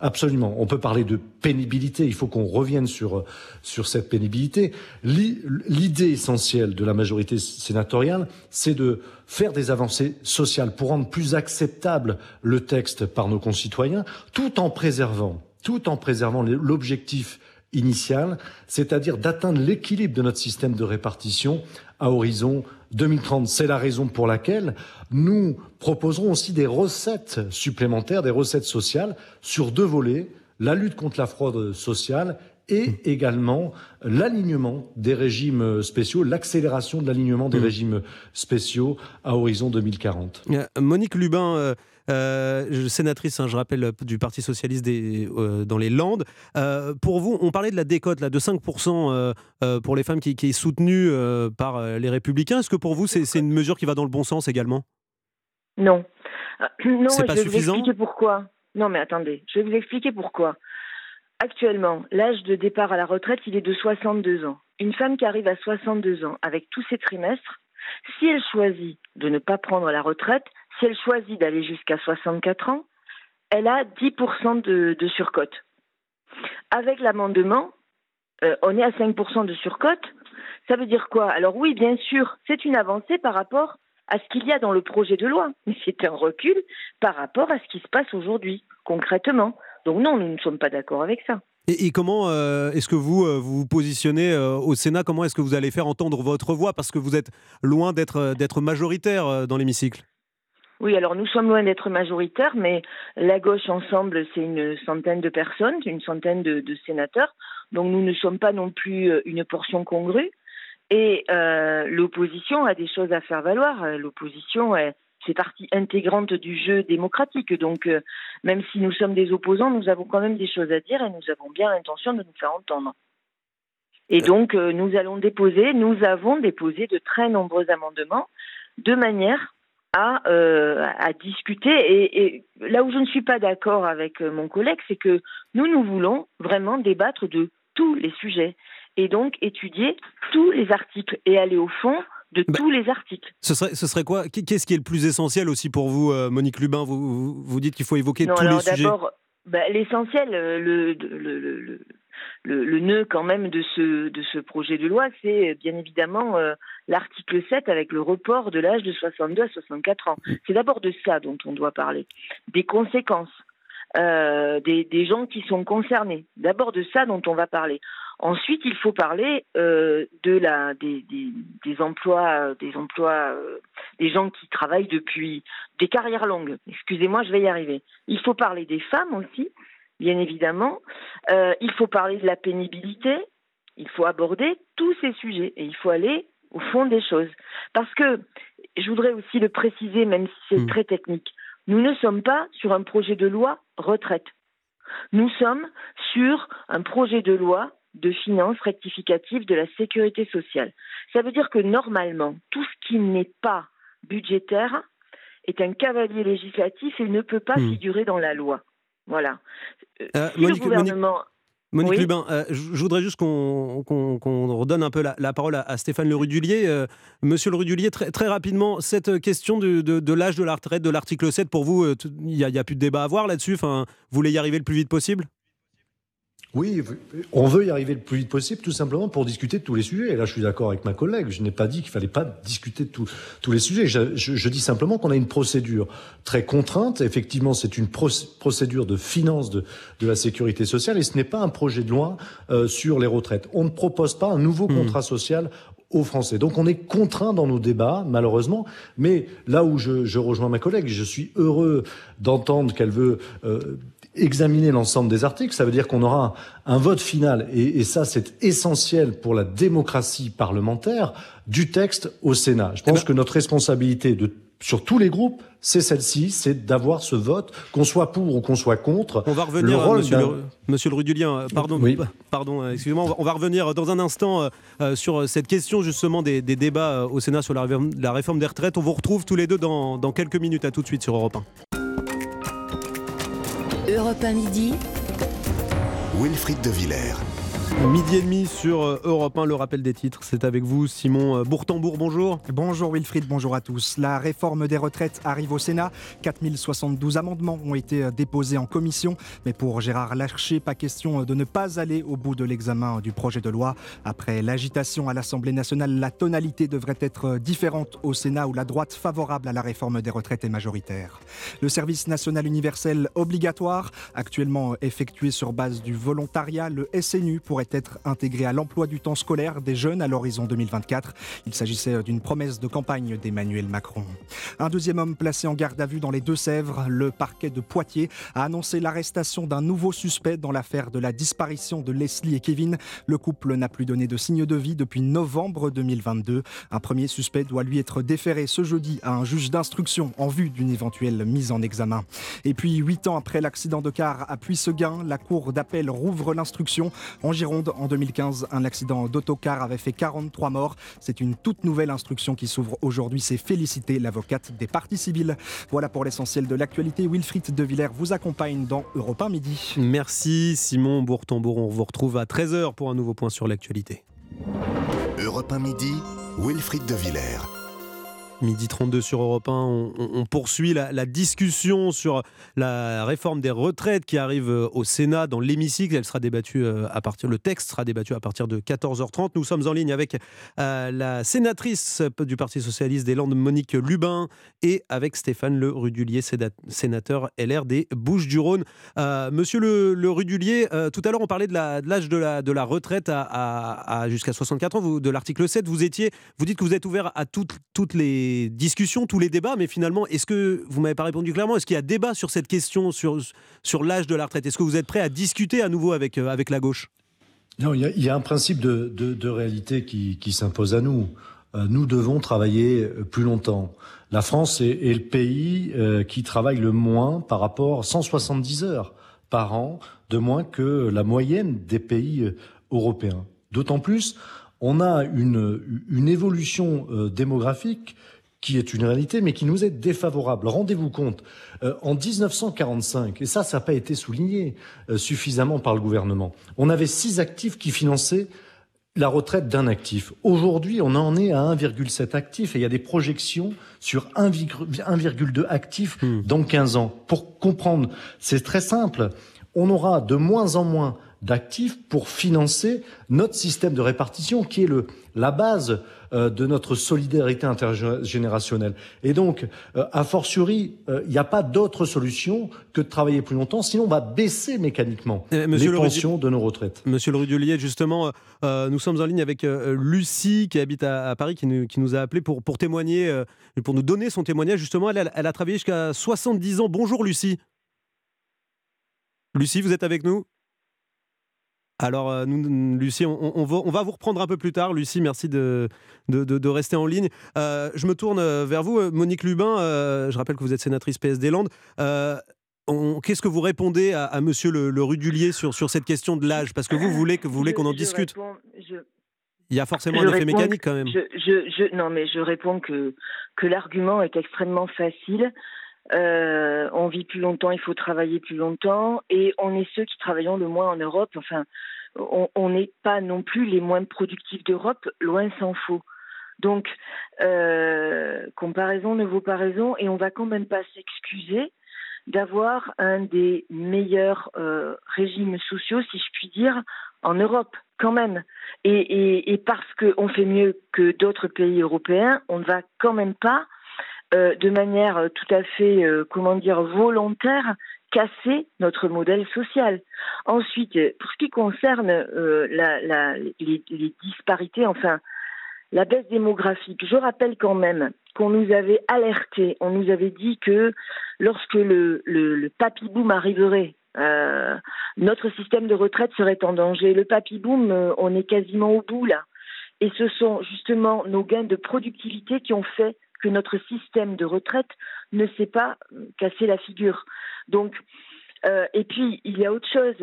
Speaker 18: Absolument. On peut parler de pénibilité. Il faut qu'on revienne sur, sur cette pénibilité. L'idée essentielle de la majorité sénatoriale, c'est de faire des avancées sociales pour rendre plus acceptable le texte par nos concitoyens, tout en préservant tout en préservant l'objectif initial, c'est-à-dire d'atteindre l'équilibre de notre système de répartition à horizon 2030. C'est la raison pour laquelle nous proposerons aussi des recettes supplémentaires, des recettes sociales sur deux volets, la lutte contre la fraude sociale et également l'alignement des régimes spéciaux, l'accélération de l'alignement des mmh. régimes spéciaux à horizon 2040.
Speaker 1: Monique Lubin, euh, euh, sénatrice, hein, je rappelle, du Parti socialiste des, euh, dans les Landes. Euh, pour vous, on parlait de la décote là, de 5% pour les femmes qui, est soutenue par les Républicains. Est-ce que pour vous, c'est une mesure qui va dans le bon sens également?
Speaker 19: Non. non,
Speaker 1: c'est pas
Speaker 19: je
Speaker 1: vais suffisant?
Speaker 19: Vous expliquer pourquoi. Non, mais attendez, je vais vous expliquer pourquoi. Actuellement, l'âge de départ à la retraite, il est de 62 ans. Une femme qui arrive à 62 ans avec tous ses trimestres, si elle choisit de ne pas prendre la retraite, si elle choisit d'aller jusqu'à 64 ans, elle a 10% de, surcote. Avec l'amendement, euh, on est à 5% de surcote. Ça veut dire quoi? Alors oui, bien sûr, c'est une avancée par rapport à ce qu'il y a dans le projet de loi, mais c'est un recul par rapport à ce qui se passe aujourd'hui, concrètement. Donc non, nous ne sommes pas d'accord avec ça.
Speaker 1: Et, comment euh, est-ce que vous euh, vous, positionnez au Sénat? Comment est-ce que vous allez faire entendre votre voix? Parce que vous êtes loin d'être majoritaire dans l'hémicycle.
Speaker 19: Oui, alors nous sommes loin d'être majoritaires, mais la gauche ensemble, c'est une centaine de personnes, une centaine de, sénateurs. Donc nous ne sommes pas non plus euh, une portion congrue. Et euh, l'opposition a des choses à faire valoir. L'opposition est c'est partie intégrante du jeu démocratique. Donc, euh, même si nous sommes des opposants, nous avons quand même des choses à dire et nous avons bien l'intention de nous faire entendre. Et donc, nous allons déposer, nous avons déposé de très nombreux amendements de manière euh, à, discuter. Et, là où je ne suis pas d'accord avec euh, mon collègue, c'est que nous, nous voulons vraiment débattre de tous les sujets et donc étudier tous les articles et aller au fond de bah, tous les articles.
Speaker 1: Ce serait, ce serait quoi? Qu'est-ce qui est le plus essentiel aussi pour vous, euh, Monique Lubin? Vous, vous, dites qu'il faut évoquer tous les sujets.
Speaker 19: D'abord, bah, l'essentiel, le, le, le, nœud quand même de ce, projet de loi, c'est bien évidemment euh, l'article 7 avec le report de l'âge de 62 à 64 ans. C'est d'abord de ça dont on doit parler, des conséquences, euh, des, gens qui sont concernés. D'abord de ça dont on va parler. Ensuite, il faut parler euh, des, emplois, des emplois, des gens qui travaillent depuis des carrières longues. Excusez-moi, je vais y arriver. Il faut parler des femmes aussi bien évidemment. Euh, il faut parler de la pénibilité, il faut aborder tous ces sujets et il faut aller au fond des choses. Parce que, je voudrais aussi le préciser, même si c'est hmm. très technique, nous ne sommes pas sur un projet de loi retraite. Nous sommes sur un projet de loi de finances rectificative de la sécurité sociale. Ça veut dire que normalement, tout ce qui n'est pas budgétaire est un cavalier législatif et ne peut pas hmm. figurer dans la loi. Voilà.
Speaker 1: Euh, Monique, Lubin, euh, je voudrais juste qu'on redonne un peu la, parole à, Stéphane Le Rudulier. Euh, monsieur Le Rudulier, très, très rapidement, cette question de, l'âge de la retraite, de l'article 7, pour vous, il n'y a, plus de débat à avoir là-dessus enfin, Vous voulez y arriver le plus vite possible?
Speaker 18: Oui, on veut y arriver le plus vite possible, tout simplement pour discuter de tous les sujets. Et là, je suis d'accord avec ma collègue. Je n'ai pas dit qu'il fallait pas discuter de tous les sujets. Je, je, dis simplement qu'on a une procédure très contrainte. Effectivement, c'est une procédure de finance de, de, la sécurité sociale et ce n'est pas un projet de loi euh, sur les retraites. On ne propose pas un nouveau mmh. contrat social aux Français. Donc on est contraint dans nos débats, malheureusement. Mais là où je, je rejoins ma collègue, je suis heureux d'entendre qu'elle veut euh, examiner l'ensemble des articles. Ça veut dire qu'on aura un, vote final, et, et ça c'est essentiel pour la démocratie parlementaire, du texte au Sénat. Je pense eh ben que notre responsabilité de sur tous les groupes, c'est celle-ci, c'est d'avoir ce vote, qu'on soit pour ou qu'on soit contre.
Speaker 1: On va revenir, le monsieur, le, monsieur, le, Rudulien, pardon, pardon euh, excusez-moi, on va revenir dans un instant euh, euh, sur cette question justement des, débats au Sénat sur la, la, réforme des retraites. On vous retrouve tous les deux dans, dans quelques minutes, à tout de suite sur Europe 1.
Speaker 20: Europe 1 midi. Wilfried de Villers.
Speaker 1: Midi et demi sur euh, Europe 1, le rappel des titres. C'est avec vous, Simon euh, Bourtambourg, bonjour.
Speaker 21: Bonjour Wilfried, bonjour à tous. La réforme des retraites arrive au Sénat. 4072 amendements ont été euh, déposés en commission. Mais pour Gérard Larcher, pas question de ne pas aller au bout de l'examen du projet de loi. Après l'agitation à l'Assemblée nationale, la tonalité devrait être différente au Sénat où la droite favorable à la réforme des retraites est majoritaire. Le service national universel obligatoire, actuellement effectué sur base du volontariat, le SNU pourrait être intégré à l'emploi du temps scolaire des jeunes à l'horizon 2024. Il s'agissait d'une promesse de campagne d'Emmanuel Macron. Un deuxième homme placé en garde à vue dans les Deux-Sèvres, le parquet de Poitiers a annoncé l'arrestation d'un nouveau suspect dans l'affaire de la disparition de Leslie et Kevin. Le couple n'a plus donné de signe de vie depuis novembre 2022. Un premier suspect doit lui être déféré ce jeudi à un juge d'instruction en vue d'une éventuelle mise en examen. Et puis, huit ans après l'accident de car à Puisseguin, la cour d'appel rouvre l'instruction. En Gironde, en 2015, un accident d'autocar avait fait 43 morts. C'est une toute nouvelle instruction qui s'ouvre aujourd'hui. C'est féliciter l'avocate des parties civiles. Voilà pour l'essentiel de l'actualité. Wilfried de Villers vous accompagne dans Europe 1 Midi.
Speaker 1: Merci Simon Bourtambour. On vous retrouve à 13h pour un nouveau point sur l'actualité.
Speaker 20: Europe 1 Midi, Wilfried de Villers.
Speaker 1: Midi 32 sur Europe 1, on, poursuit la, discussion sur la réforme des retraites qui arrive euh, au Sénat dans l'hémicycle. Elle sera débattue euh, à partir, le texte sera débattu à partir de 14h30. Nous sommes en ligne avec euh, la sénatrice du Parti socialiste des Landes, Monique Lubin, et avec Stéphane Le Rudulier, sénateur LR des Bouches-du-Rhône. monsieur Le, Rudulier, tout à l'heure on parlait de l'âge de la, retraite à, jusqu'à 64 ans, de l'article 7. Vous étiez, vous dites que vous êtes ouvert à toutes les discussions, tous les débats, mais finalement, est-ce que, vous m'avez pas répondu clairement, est-ce qu'il y a débat sur cette question, sur, sur l'âge de la retraite? Est-ce que vous êtes prêt à discuter à nouveau avec, euh, avec la gauche?
Speaker 18: Non, il y, a, un principe de, de, réalité qui, qui s'impose à nous. Euh, nous devons travailler euh, plus longtemps. La France est, le pays qui travaille le moins par rapport à 170 heures par an, de moins que la moyenne des pays européens. D'autant plus, on a une, une évolution démographique qui est une réalité, mais qui nous est défavorable. Rendez-vous compte, euh, en 1945, et ça, ça n'a pas été souligné euh, suffisamment par le gouvernement, on avait six actifs qui finançaient la retraite d'un actif. Aujourd'hui, on en est à 1,7 actifs et il y a des projections sur 1,2 actifs hmm. dans 15 ans. Pour comprendre, c'est très simple. On aura de moins en moins d'actifs pour financer notre système de répartition qui est le, la base de notre solidarité intergénérationnelle. Et donc, euh, a fortiori, euh, il n'y a pas d'autre solution que de travailler plus longtemps, sinon on va baisser mécaniquement les pensions de nos retraites.
Speaker 1: Monsieur le Rudulier, justement, nous sommes en ligne avec Lucie qui habite à, Paris, qui nous, qui nous, a appelé pour, pour témoigner, pour nous donner son témoignage. Justement, elle, elle a travaillé jusqu'à 70 ans. Bonjour Lucie. Lucie, vous êtes avec nous? Alors, euh, nous, Lucie, on, va, vous reprendre un peu plus tard. Lucie, merci de, de, rester en ligne. Euh, je me tourne euh, vers vous, Monique Lubin. je rappelle que vous êtes sénatrice PS des Landes. Qu'est-ce que vous répondez à, monsieur le, Rudulier sur, sur cette question de l'âge? Parce que vous, voulez qu'on voulez qu'on en discute. Il y a forcément un effet mécanique quand même.
Speaker 19: non, mais je réponds que, que l'argument est extrêmement facile. Euh, on vit plus longtemps, il faut travailler plus longtemps, et on est ceux qui travaillons le moins en Europe. Enfin, on n'est pas non plus les moins productifs d'Europe, loin s'en faut. Donc, euh, comparaison ne vaut pas raison, et on va quand même pas s'excuser d'avoir un des meilleurs euh, régimes sociaux, si je puis dire, en Europe, quand même. Et, et, parce qu'on fait mieux que d'autres pays européens, on ne va quand même pas, euh, de manière tout à fait, euh, comment dire, volontaire, casser notre modèle social. Ensuite, pour ce qui concerne les, disparités, enfin, la baisse démographique, je rappelle quand même qu'on nous avait alerté, on nous avait dit que lorsque le, papy boom arriverait, euh, notre système de retraite serait en danger. Le papy boom, euh, on est quasiment au bout là. Et ce sont justement nos gains de productivité qui ont fait que notre système de retraite ne s'est pas cassé la figure. Donc, euh, et puis il y a autre chose.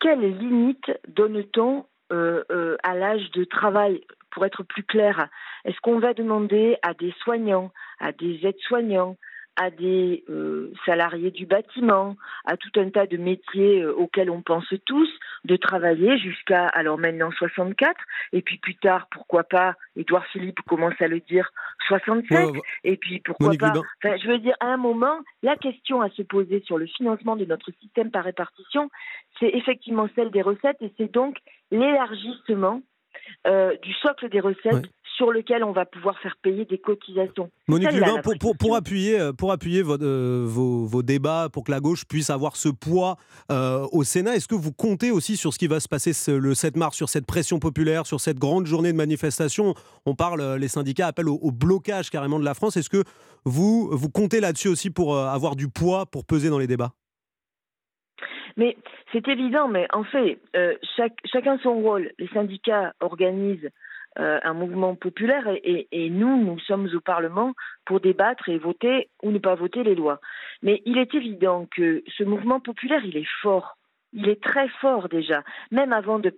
Speaker 19: Quelle limite donne-t-on euh, euh, à l'âge de travail? Pour être plus clair, est-ce qu'on va demander à des soignants, à des aides-soignants, à des euh, salariés du bâtiment, à tout un tas de métiers euh, auxquels on pense tous, de travailler jusqu'à, alors maintenant 64, et puis plus tard, pourquoi pas, Édouard Philippe commence à le dire, 67, et puis pourquoi pas, enfin, je veux dire, à un moment, la question à se poser sur le financement de notre système par répartition, c'est effectivement celle des recettes, et c'est donc l'élargissement euh, du socle des recettes sur lequel on va pouvoir faire payer des cotisations.
Speaker 1: Monique Lubin, pour, pour, appuyer, euh, pour appuyer euh, vos, vos, débats, pour que la gauche puisse avoir ce poids au Sénat, est-ce que vous comptez aussi sur ce qui va se passer le 7 mars, sur cette pression populaire, sur cette grande journée de manifestation? On parle, les syndicats appellent au, blocage carrément de la France. Est-ce que vous, vous comptez là-dessus aussi pour avoir du poids, pour peser dans les débats?
Speaker 19: Mais c'est évident, mais en fait, euh, chaque, chacun son rôle. Les syndicats organisent euh, un mouvement populaire et, nous, nous sommes au Parlement pour débattre et voter ou ne pas voter les lois. Mais il est évident que ce mouvement populaire, il est fort. Il est très fort déjà. Même avant, de,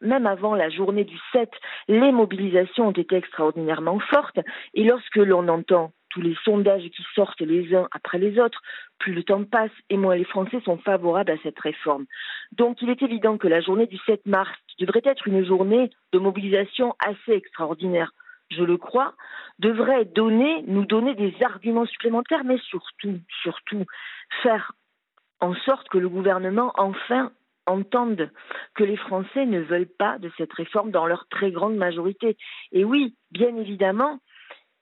Speaker 19: même avant la journée du 7, les mobilisations ont été extraordinairement fortes. Et lorsque l'on entend tous les sondages qui sortent les uns après les autres, plus le temps passe et moins les Français sont favorables à cette réforme. Donc il est évident que la journée du 7 mars, qui devrait être une journée de mobilisation assez extraordinaire, je le crois, devrait donner, nous donner des arguments supplémentaires, mais surtout, surtout, faire en sorte que le gouvernement enfin entende que les Français ne veulent pas de cette réforme dans leur très grande majorité. Et oui, bien évidemment,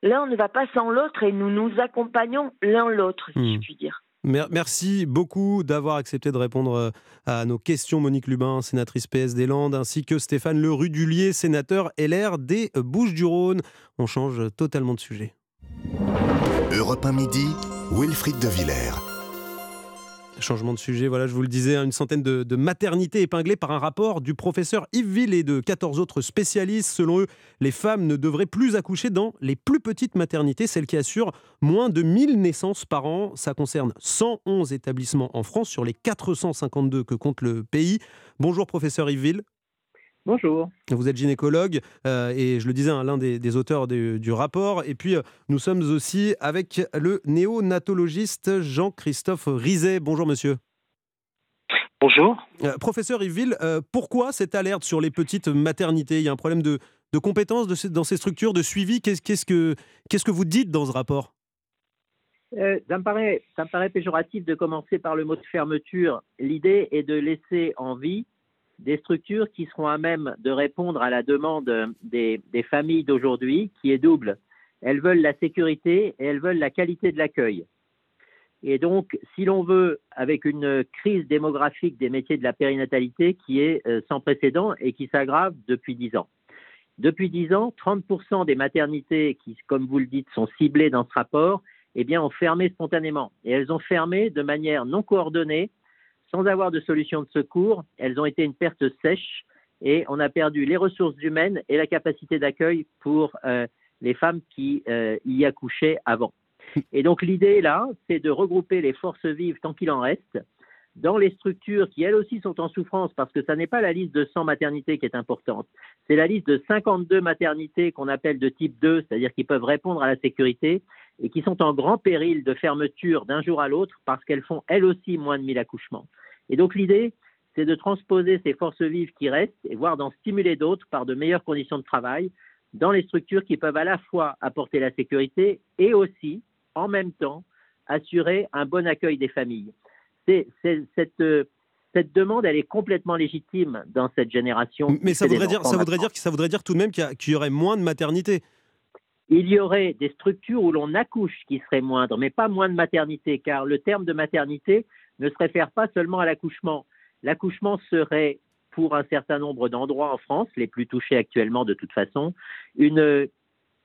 Speaker 19: l'un ne va pas sans l'autre et nous nous accompagnons l'un l'autre, si je hmm. puis dire.
Speaker 1: Merci beaucoup d'avoir accepté de répondre euh, à nos questions, Monique Lubin, sénatrice PS des Landes, ainsi que Stéphane Le Rudulier, sénateur LR des Bouches-du-Rhône. On change totalement de sujet.
Speaker 20: Europe 1 midi, Wilfried de Villers.
Speaker 1: Changement de sujet, voilà, je vous le disais, hein, une centaine de, maternités épinglées par un rapport du professeur Yves Ville et de 14 autres spécialistes. Selon eux, les femmes ne devraient plus accoucher dans les plus petites maternités, celles qui assurent moins de 1000 naissances par an. Ça concerne 111 établissements en France sur les 452 que compte le pays. Bonjour professeur Yves Ville.
Speaker 22: Bonjour.
Speaker 1: Vous êtes gynécologue euh, et je le disais, hein, l'un des, auteurs du rapport. Et puis, euh, nous sommes aussi avec le néonatologiste Jean-Christophe Rizet. Bonjour, monsieur.
Speaker 22: Bonjour.
Speaker 1: Euh, professeur Yville, pourquoi cette alerte sur les petites maternités? Il y a un problème de, de compétences dans ces structures, de suivi. Qu'est-ce que, qu'est-ce que vous dites dans ce rapport?
Speaker 22: Ça, me paraît, ça me paraît péjoratif de commencer par le mot de fermeture. L'idée est de laisser en vie des structures qui seront à même de répondre à la demande des, familles d'aujourd'hui, qui est double. Elles veulent la sécurité et elles veulent la qualité de l'accueil. Et donc, si l'on veut, avec une crise démographique des métiers de la périnatalité qui est euh, sans précédent et qui s'aggrave depuis dix ans. Depuis dix ans, 30% des maternités qui, comme vous le dites, sont ciblées dans ce rapport, eh bien, ont fermé spontanément. Et elles ont fermé de manière non coordonnée sans avoir de solution de secours. Elles ont été une perte sèche et on a perdu les ressources humaines et la capacité d'accueil pour euh, les femmes qui euh, y accouchaient avant. Et donc l'idée là, c'est de regrouper les forces vives tant qu'il en reste dans les structures qui elles aussi sont en souffrance parce que ça n'est pas la liste de 100 maternités qui est importante, c'est la liste de 52 maternités qu'on appelle de type 2, c'est-à-dire qui peuvent répondre à la sécurité et qui sont en grand péril de fermeture d'un jour à l'autre parce qu'elles font elles aussi moins de 1000 accouchements. Et donc l'idée, c'est de transposer ces forces vives qui restent et voire d'en stimuler d'autres par de meilleures conditions de travail dans les structures qui peuvent à la fois apporter la sécurité et aussi, en même temps, assurer un bon accueil des familles. C'est, cette, cette demande, elle est complètement légitime dans cette génération.
Speaker 1: Mais ça voudrait, dire, ça, voudrait dire, ça voudrait dire tout de même qu'il y, y aurait moins de maternité.
Speaker 22: Il y aurait des structures où l'on accouche qui seraient moindres, mais pas moins de maternité, car le terme de maternité ne se réfère pas seulement à l'accouchement. L'accouchement serait, pour un certain nombre d'endroits en France, les plus touchés actuellement de toute façon,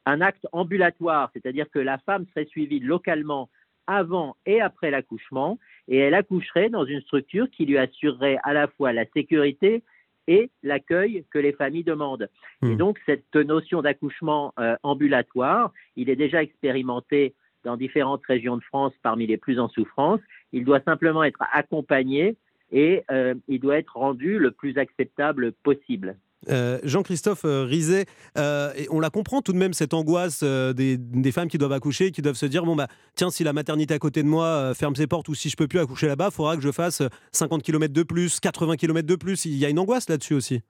Speaker 22: un acte ambulatoire, c'est-à-dire que la femme serait suivie localement avant et après l'accouchement, et elle accoucherait dans une structure qui lui assurerait à la fois la sécurité et l'accueil que les familles demandent. Et hmm. donc cette notion d'accouchement euh, ambulatoire, il est déjà expérimenté dans différentes régions de France parmi les plus en souffrance. Il doit simplement être accompagné et euh, il doit être rendu le plus acceptable possible.
Speaker 1: Euh, Jean-Christophe euh, Rizet, et on la comprend tout de même cette angoisse des, femmes qui doivent accoucher, qui doivent se dire bon bah tiens si la maternité à côté de moi ferme ses portes ou si je peux plus accoucher là-bas, il faudra que je fasse 50 km de plus, 80 km de plus. Il y a une angoisse là-dessus aussi.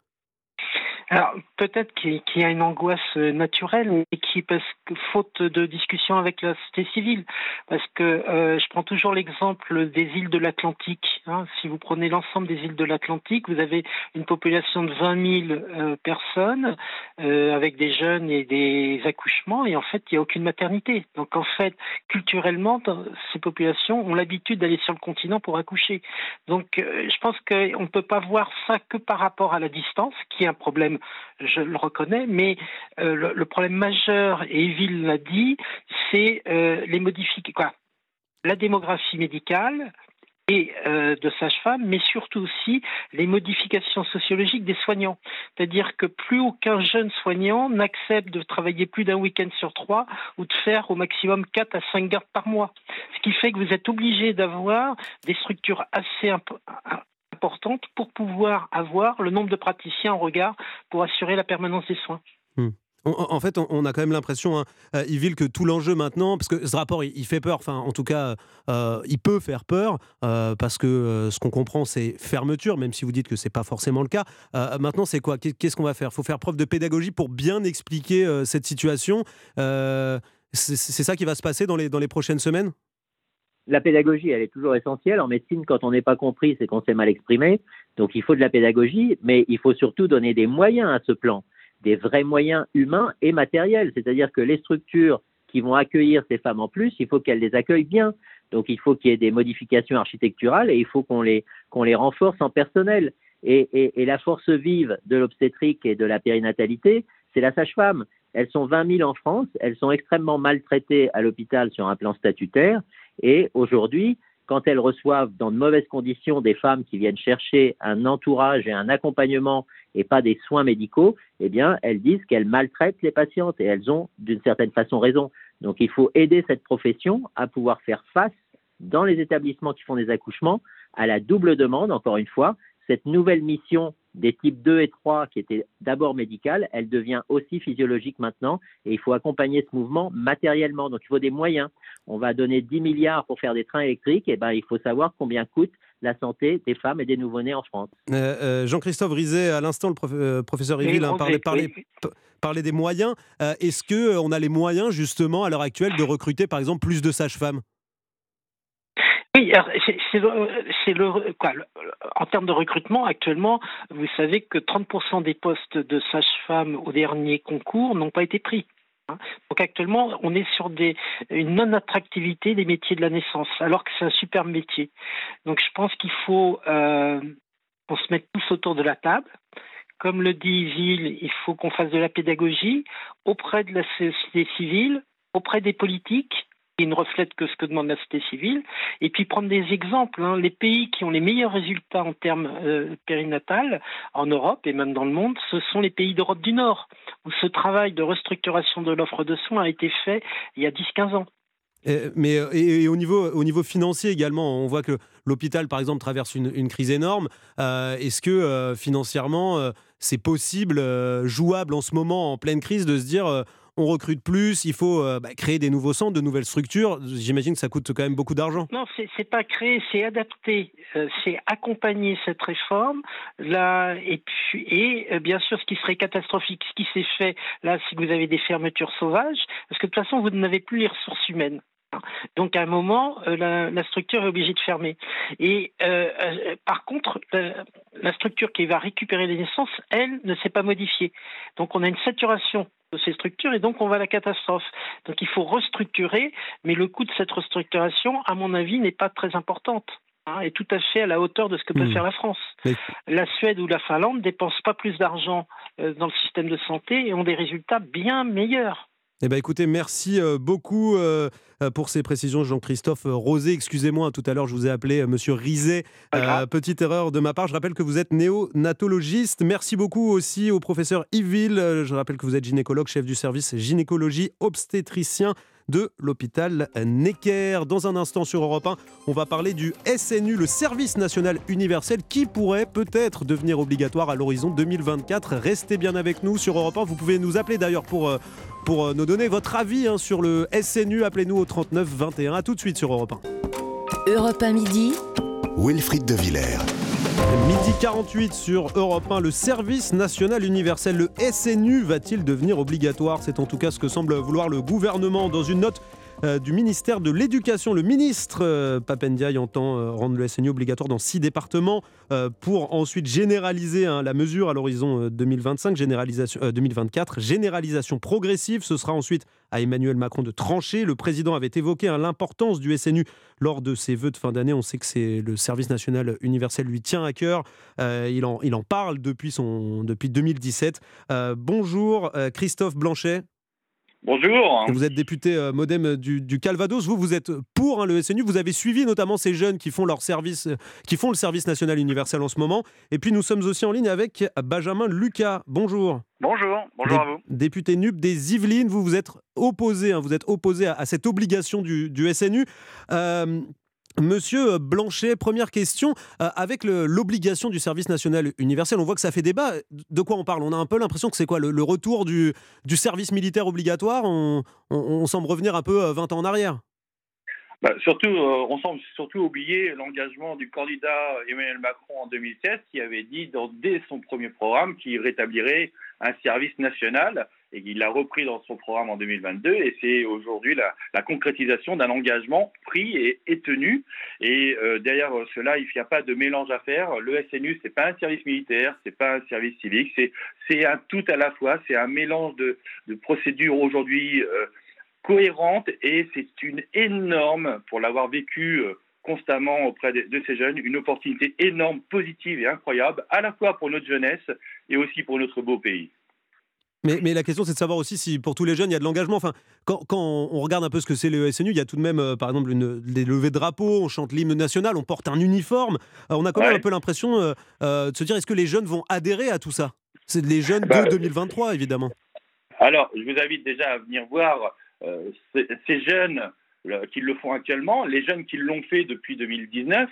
Speaker 23: Alors peut-être qu'il y a une angoisse euh, naturelle, mais qui parce que faute de discussion avec la société civile, parce que euh, je prends toujours l'exemple des îles de l'Atlantique. Hein. Si vous prenez l'ensemble des îles de l'Atlantique, vous avez une population de 20 000 euh, personnes avec des jeunes et des accouchements, et en fait il n'y a aucune maternité. Donc en fait culturellement, ces populations ont l'habitude d'aller sur le continent pour accoucher. Donc je pense qu'on ne peut pas voir ça que par rapport à la distance, qui est un problème je le reconnais, mais euh, le, problème majeur, et Eville l'a dit, c'est euh, les modifications, la démographie médicale, et euh, de sages-femmes, mais surtout aussi les modifications sociologiques des soignants. C'est-à-dire que plus aucun jeune soignant n'accepte de travailler plus d'un week-end sur trois ou de faire au maximum quatre à cinq gardes par mois. Ce qui fait que vous êtes obligé d'avoir des structures assez pour pouvoir avoir le nombre de praticiens en regard pour assurer la permanence des soins.
Speaker 1: Hmm. En fait, on a quand même l'impression, hein, euh, Yville, que tout l'enjeu maintenant, parce que ce rapport, il fait peur, enfin, en tout cas, euh, il peut faire peur, euh, parce que ce qu'on comprend, c'est fermeture, même si vous dites que ce n'est pas forcément le cas. maintenant, c'est quoi? Qu'est-ce qu'on va faire? Il faut faire preuve de pédagogie pour bien expliquer cette situation. c'est ça qui va se passer dans les, dans les prochaines semaines?
Speaker 22: La pédagogie, elle est toujours essentielle. En médecine, quand on n'est pas compris, c'est qu'on s'est mal exprimé. Donc il faut de la pédagogie, mais il faut surtout donner des moyens à ce plan, des vrais moyens humains et matériels. C'est-à-dire que les structures qui vont accueillir ces femmes en plus, il faut qu'elles les accueillent bien. Donc il faut qu'il y ait des modifications architecturales et il faut qu'on les, qu'on les renforce en personnel. Et, et, et la force vive de l'obstétrique et de la périnatalité, c'est la sage-femme. Elles sont 20 000 en France, elles sont extrêmement maltraitées à l'hôpital sur un plan statutaire et aujourd'hui, quand elles reçoivent dans de mauvaises conditions des femmes qui viennent chercher un entourage et un accompagnement et pas des soins médicaux, eh bien, elles disent qu'elles maltraitent les patientes et elles ont d'une certaine façon raison. Donc, il faut aider cette profession à pouvoir faire face dans les établissements qui font des accouchements à la double demande, encore une fois, cette nouvelle mission des types 2 et 3 qui étaient d'abord médicales, elle devient aussi physiologique maintenant et il faut accompagner ce mouvement matériellement. Donc il faut des moyens. On va donner 10 milliards pour faire des trains électriques, et ben il faut savoir combien coûte la santé des femmes et des nouveau-nés en France.
Speaker 1: Euh, euh, Jean-Christophe Rizet, à l'instant, le euh, professeur Yville hein, parlait, des moyens. Est-ce qu'on a les moyens justement à l'heure actuelle de recruter par exemple plus de sages-femmes?
Speaker 23: Oui, c'est le, quoi, en termes de recrutement, actuellement, vous savez que 30% des postes de sages-femmes au dernier concours n'ont pas été pris. Hein. Donc actuellement, on est sur des, une non-attractivité des métiers de la naissance, alors que c'est un super métier. Donc je pense qu'il faut euh, qu'on se mette tous autour de la table. Comme le dit Ville, il faut qu'on fasse de la pédagogie auprès de la société civile, auprès des politiques, qui ne reflète que ce que demande la société civile, et puis prendre des exemples. Hein. Les pays qui ont les meilleurs résultats en termes euh, périnatales en Europe et même dans le monde, ce sont les pays d'Europe du Nord, où ce travail de restructuration de l'offre de soins a été fait il y a 10-15 ans.
Speaker 1: mais et, au, niveau, au niveau financier également, on voit que l'hôpital, par exemple, traverse une, crise énorme. Euh, est-ce que euh, financièrement, euh, c'est possible, jouable en ce moment, en pleine crise, de se dire on recrute plus, il faut euh, bah, créer des nouveaux centres, de nouvelles structures. J'imagine que ça coûte quand même beaucoup d'argent.
Speaker 23: Non, c'est pas créer, c'est adapter, euh, c'est accompagner cette réforme. Là, et, puis, et euh, bien sûr, ce qui serait catastrophique, ce qui s'est fait là, si vous avez des fermetures sauvages, parce que de toute façon, vous n'avez plus les ressources humaines. Donc à un moment, euh, la, la, structure est obligée de fermer. Et euh, euh, par contre, la, la, structure qui va récupérer les naissances, elle, ne s'est pas modifiée. Donc on a une saturation de ces structures et donc on va à la catastrophe. Donc il faut restructurer, mais le coût de cette restructuration, à mon avis, n'est pas très importante. Hein, est tout à fait à la hauteur de ce que peut
Speaker 1: Mmh.
Speaker 23: faire la France.
Speaker 1: Mais-
Speaker 23: La Suède ou la Finlande ne dépensent pas plus d'argent euh, dans le système de santé et ont des résultats bien meilleurs.
Speaker 1: Eh ben, écoutez, merci euh, beaucoup euh, euh, pour ces précisions, Jean-Christophe Rosé. Excusez-moi, tout à l'heure, je vous ai appelé Monsieur Rizet. Euh, petite erreur de ma part. Je rappelle que vous êtes néonatologiste. Merci beaucoup aussi au professeur Yville. Je rappelle que vous êtes gynécologue, chef du service gynécologie obstétricien de l'hôpital Necker. Dans un instant sur Europe 1, on va parler du SNU, le service national universel, qui pourrait peut-être devenir obligatoire à l'horizon 2024. Restez bien avec nous sur Europe 1. Vous pouvez nous appeler d'ailleurs pour, euh, pour euh, nous donner votre avis hein, sur le SNU. Appelez-nous au 39 21. À tout de suite sur Europe 1.
Speaker 20: Europe 1 midi. Wilfried de Villers.
Speaker 1: Midi 48 sur Europe 1, le service national universel, le SNU, va-t-il devenir obligatoire? C'est en tout cas ce que semble vouloir le gouvernement dans une note euh, du ministère de l'Éducation. Le ministre euh, Papendiaï entend euh, rendre le SNU obligatoire dans six départements pour ensuite généraliser hein, la mesure à l'horizon euh, 2025, généralisation, euh, 2024. Généralisation progressive, ce sera ensuite à Emmanuel Macron de trancher. Le président avait évoqué hein, l'importance du SNU lors de ses vœux de fin d'année. On sait que c'est le service national universel lui tient à cœur. Euh, il, en, parle depuis 2017. Euh, bonjour euh, Christophe Blanchet.
Speaker 24: Bonjour.
Speaker 1: Vous êtes député euh, modem du, du Calvados. Vous, vous êtes pour hein, le SNU. Vous avez suivi notamment ces jeunes qui font leur service, euh, qui font le service national universel en ce moment. Et puis nous sommes aussi en ligne avec Benjamin Lucas. Bonjour.
Speaker 24: Bonjour, bonjour à vous.
Speaker 1: Député NUP des Yvelines, vous vous êtes opposé, hein, vous êtes opposé à, à cette obligation du, du SNU. Euh, Monsieur Blanchet, première question. Euh, avec l'obligation du service national universel, on voit que ça fait débat. De quoi on parle? On a un peu l'impression que c'est quoi le, retour du, service militaire obligatoire? On, semble revenir un peu euh, 20 ans en arrière.
Speaker 24: Bah, surtout, euh, on semble surtout oublier l'engagement du candidat Emmanuel Macron en 2016 qui avait dit dès son premier programme qu'il rétablirait un service national et qu'il l'a repris dans son programme en 2022 et c'est aujourd'hui la, concrétisation d'un engagement pris et, tenu et euh, derrière cela il n'y a pas de mélange à faire le SNU c'est pas un service militaire c'est pas un service civique c'est c'est un tout à la fois c'est un mélange de, procédures aujourd'hui euh, cohérente et c'est une énorme, pour l'avoir vécu euh, constamment auprès de ces jeunes, une opportunité énorme, positive et incroyable, à la fois pour notre jeunesse et aussi pour notre beau pays.
Speaker 1: Mais, mais la question, c'est de savoir aussi si pour tous les jeunes, il y a de l'engagement. Enfin, quand, quand on regarde un peu ce que c'est le SNU, il y a tout de même, euh, par exemple, une, des levées de drapeaux, on chante l'hymne national, on porte un uniforme. Euh, on a quand même
Speaker 24: Ouais.
Speaker 1: un peu l'impression euh, de se dire est-ce que les jeunes vont adhérer à tout ça? C'est les jeunes
Speaker 24: Bah,
Speaker 1: de 2023, évidemment.
Speaker 24: Alors, je vous invite déjà à venir voir ces, ces jeunes euh, qui le font actuellement, les jeunes qui l'ont fait depuis 2019,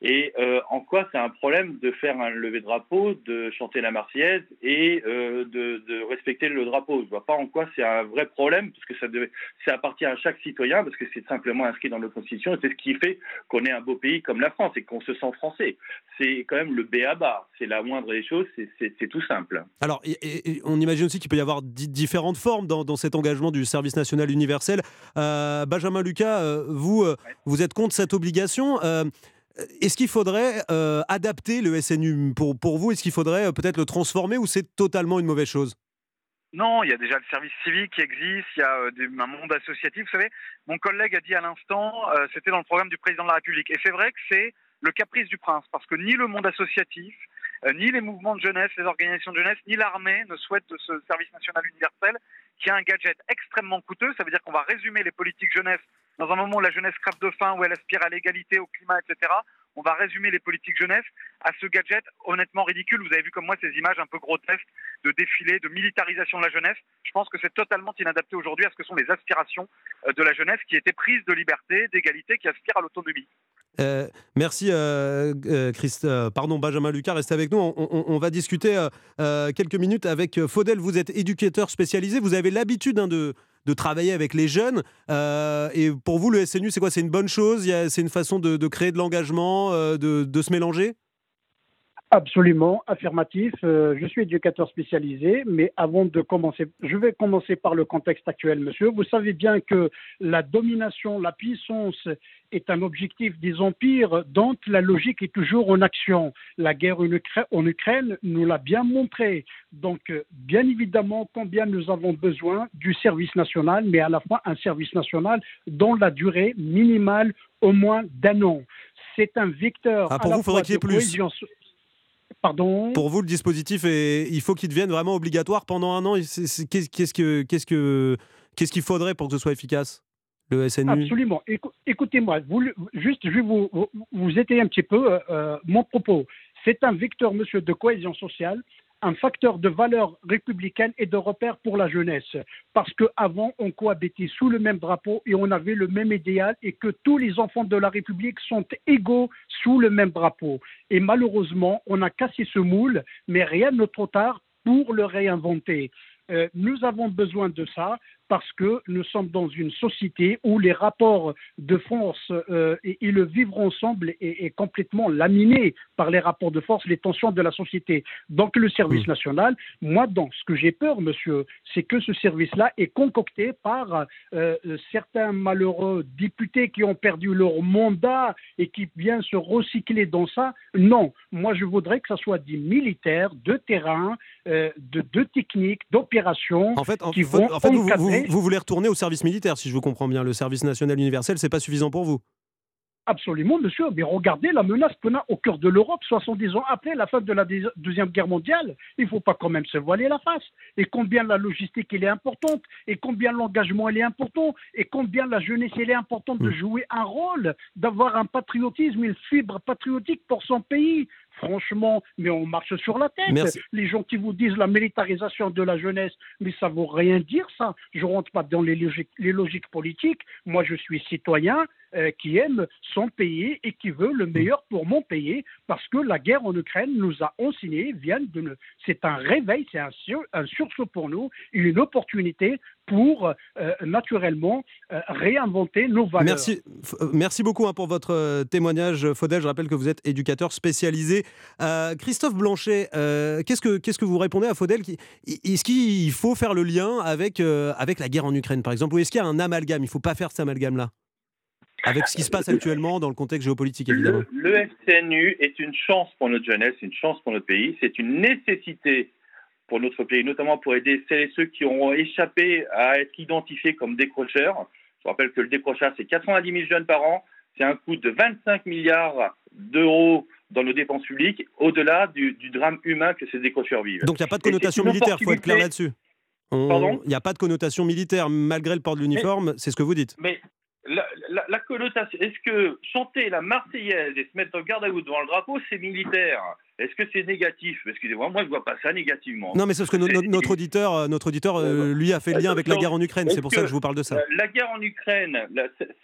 Speaker 24: et euh, en quoi c'est un problème de faire un lever drapeau, de chanter la Marseillaise et euh, de, respecter le drapeau. Je vois pas en quoi c'est un vrai problème, parce que ça, ça appartient à chaque citoyen, parce que c'est simplement inscrit dans notre constitution, et c'est ce qui fait qu'on est un beau pays comme la France et qu'on se sent français. C'est quand même le B à bas, c'est la moindre des choses, c'est- tout simple.
Speaker 1: Alors, on imagine aussi qu'il peut y avoir di- différentes formes dans, cet engagement du service national universel. Euh, Benjamin Lucas, euh, vous, euh, vous êtes contre cette obligation. Euh, Est-ce qu'il faudrait adapter le SNU pour, pour vous? Est-ce qu'il faudrait peut-être le transformer ou c'est totalement une mauvaise chose?
Speaker 25: Non, il y a déjà le service civique qui existe, il y a un monde associatif. Vous savez, mon collègue a dit à l'instant, c'était dans le programme du président de la République. Et c'est vrai que c'est le caprice du prince, parce que ni le monde associatif, ni les mouvements de jeunesse, les organisations de jeunesse, ni l'armée ne souhaitent ce service national universel, qui est un gadget extrêmement coûteux. Ça veut dire qu'on va résumer les politiques jeunesse dans un moment où la jeunesse crève de faim, où elle aspire à l'égalité, au climat, etc. On va résumer les politiques jeunesse à ce gadget honnêtement ridicule. Vous avez vu comme moi ces images un peu grotesques de défilé, de militarisation de la jeunesse. Je pense que c'est totalement inadapté aujourd'hui à ce que sont les aspirations euh, de la jeunesse qui étaient prises de liberté, d'égalité, qui aspirent à l'autonomie.
Speaker 1: Euh, merci, euh, Christ- pardon, Benjamin Lucas, restez avec nous. On, va discuter quelques minutes avec Faudel. Vous êtes éducateur spécialisé, vous avez l'habitude hein, de, de travailler avec les jeunes. Euh, et pour vous, le SNU, c'est quoi? C'est une bonne chose? C'est une façon de, créer de l'engagement, euh, de se mélanger?
Speaker 26: Absolument, affirmatif. Euh, je suis éducateur spécialisé, mais avant de commencer, je vais commencer par le contexte actuel, monsieur. Vous savez bien que la domination, la puissance est un objectif des empires dont la logique est toujours en action. La guerre en Ukraine nous l'a bien montré. Donc, euh, bien évidemment, combien nous avons besoin du service national, mais à la fois un service national dont la durée minimale au moins d'un an. C'est un vecteur.
Speaker 1: Ah, pour vous, il faudrait qu'il y ait plus.
Speaker 26: Pardon
Speaker 1: Pour vous, le dispositif, est... il faut qu'il devienne vraiment obligatoire pendant un an. Qu'est-ce que qu'est-ce que qu'est-ce qu'il faudrait pour que ce soit efficace le SNU
Speaker 26: Absolument. Écoutez-moi, juste, je vais vous, vous étayer un petit peu euh, euh, mon propos. C'est un vecteur, monsieur, de cohésion sociale un facteur de valeur républicaine et de repère pour la jeunesse. Parce qu'avant, on cohabitait sous le même drapeau et on avait le même idéal et que tous les enfants de la République sont égaux sous le même drapeau. Et malheureusement, on a cassé ce moule, mais rien ne trop tard pour le réinventer. Euh, nous avons besoin de ça parce que nous sommes dans une société où les rapports de force euh, et, le vivre ensemble est, complètement laminé par les rapports de force, les tensions de la société. Donc le service national, moi, dans ce que j'ai peur, monsieur, c'est que ce service-là est concocté par euh, certains malheureux députés qui ont perdu leur mandat et qui viennent se recycler dans ça. Non, moi je voudrais que ça soit des militaires de terrain, euh, de, de techniques, d'opérations
Speaker 1: en fait,
Speaker 26: qui vont
Speaker 1: en fait, vous, vous, voulez retourner au service militaire, si je vous comprends bien. Le service national universel, c'est pas suffisant pour vous
Speaker 26: Absolument, monsieur. Mais regardez la menace qu'on a au cœur de l'Europe 70 ans après la fin de la Deuxième Guerre mondiale. Il ne faut pas quand même se voiler la face. Et combien la logistique elle est importante, et combien l'engagement est important, et combien la jeunesse elle est importante de mm. jouer un rôle, d'avoir un patriotisme, une fibre patriotique pour son pays. Franchement, mais on marche sur la tête. Les gens qui vous disent la militarisation de la jeunesse, mais ça ne vaut rien dire ça. Je ne rentre pas dans les logiques politiques. Moi, je suis citoyen. Euh, qui aime son pays et qui veut le meilleur pour mon pays, parce que la guerre en Ukraine nous a enseigné, vient de c'est un réveil, c'est un, un, sursaut pour nous, une opportunité pour euh, naturellement euh, réinventer nos valeurs.
Speaker 1: Merci, merci beaucoup hein, pour votre témoignage, Faudel. Je rappelle que vous êtes éducateur spécialisé. Christophe Blanchet, qu'est-ce, que, qu'est-ce que vous répondez à Faudel Est-ce qu'il faut faire le lien avec, avec la guerre en Ukraine, par exemple, ou est-ce qu'il y a un amalgame? Il ne faut pas faire cet amalgame-là? Avec ce qui se passe actuellement dans le contexte géopolitique, évidemment.
Speaker 24: Le, SNU est une chance pour notre jeunesse, une chance pour notre pays, c'est une nécessité pour notre pays, notamment pour aider celles et ceux qui ont échappé à être identifiés comme décrocheurs. Je rappelle que le décrochage, c'est 90 000 jeunes par an, c'est un coût de 25 milliards d'euros dans nos dépenses publiques, au-delà du, drame humain que ces décrocheurs vivent.
Speaker 1: Donc il n'y a pas de connotation militaire, il faut être clair là-dessus.
Speaker 24: Pardon?
Speaker 1: Il n'y a pas de connotation militaire, malgré le port de l'uniforme, c'est ce que vous dites.
Speaker 24: Mais la, connotation, est-ce que chanter la Marseillaise et se mettre en garde à vous devant le drapeau, c'est militaire? Est-ce que c'est négatif? Excusez-moi, moi je ne vois pas ça négativement.
Speaker 1: Non, mais c'est parce que notre auditeur, euh, notre auditeur euh, lui, a fait le lien avec la guerre en Ukraine. C'est pour ça que je vous parle de ça.
Speaker 24: La guerre en Ukraine,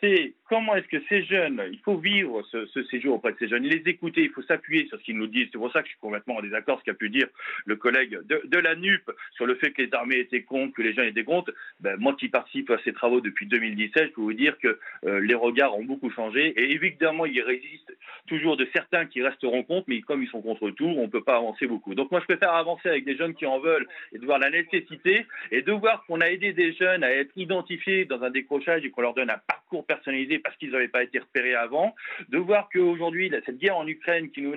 Speaker 24: c'est comment est-ce que ces jeunes, il faut vivre ce, séjour auprès de ces jeunes, les écouter, il faut s'appuyer sur ce qu'ils nous disent. C'est pour ça que je suis complètement en désaccord ce qu'a pu dire le collègue de, la NUP sur le fait que les armées étaient contre, que les jeunes étaient contre. Ben, moi qui participe à ces travaux depuis 2017, je peux vous dire que euh, les regards ont beaucoup changé. Et évidemment, il résiste toujours de certains qui resteront contre, mais comme ils sont contre tout, on ne peut pas avancer beaucoup. Donc moi, je préfère avancer avec des jeunes qui en veulent et de voir la nécessité et de voir qu'on a aidé des jeunes à être identifiés dans un décrochage et qu'on leur donne un parcours personnalisé parce qu'ils n'avaient pas été repérés avant, de voir qu'aujourd'hui, cette guerre en Ukraine qui nous,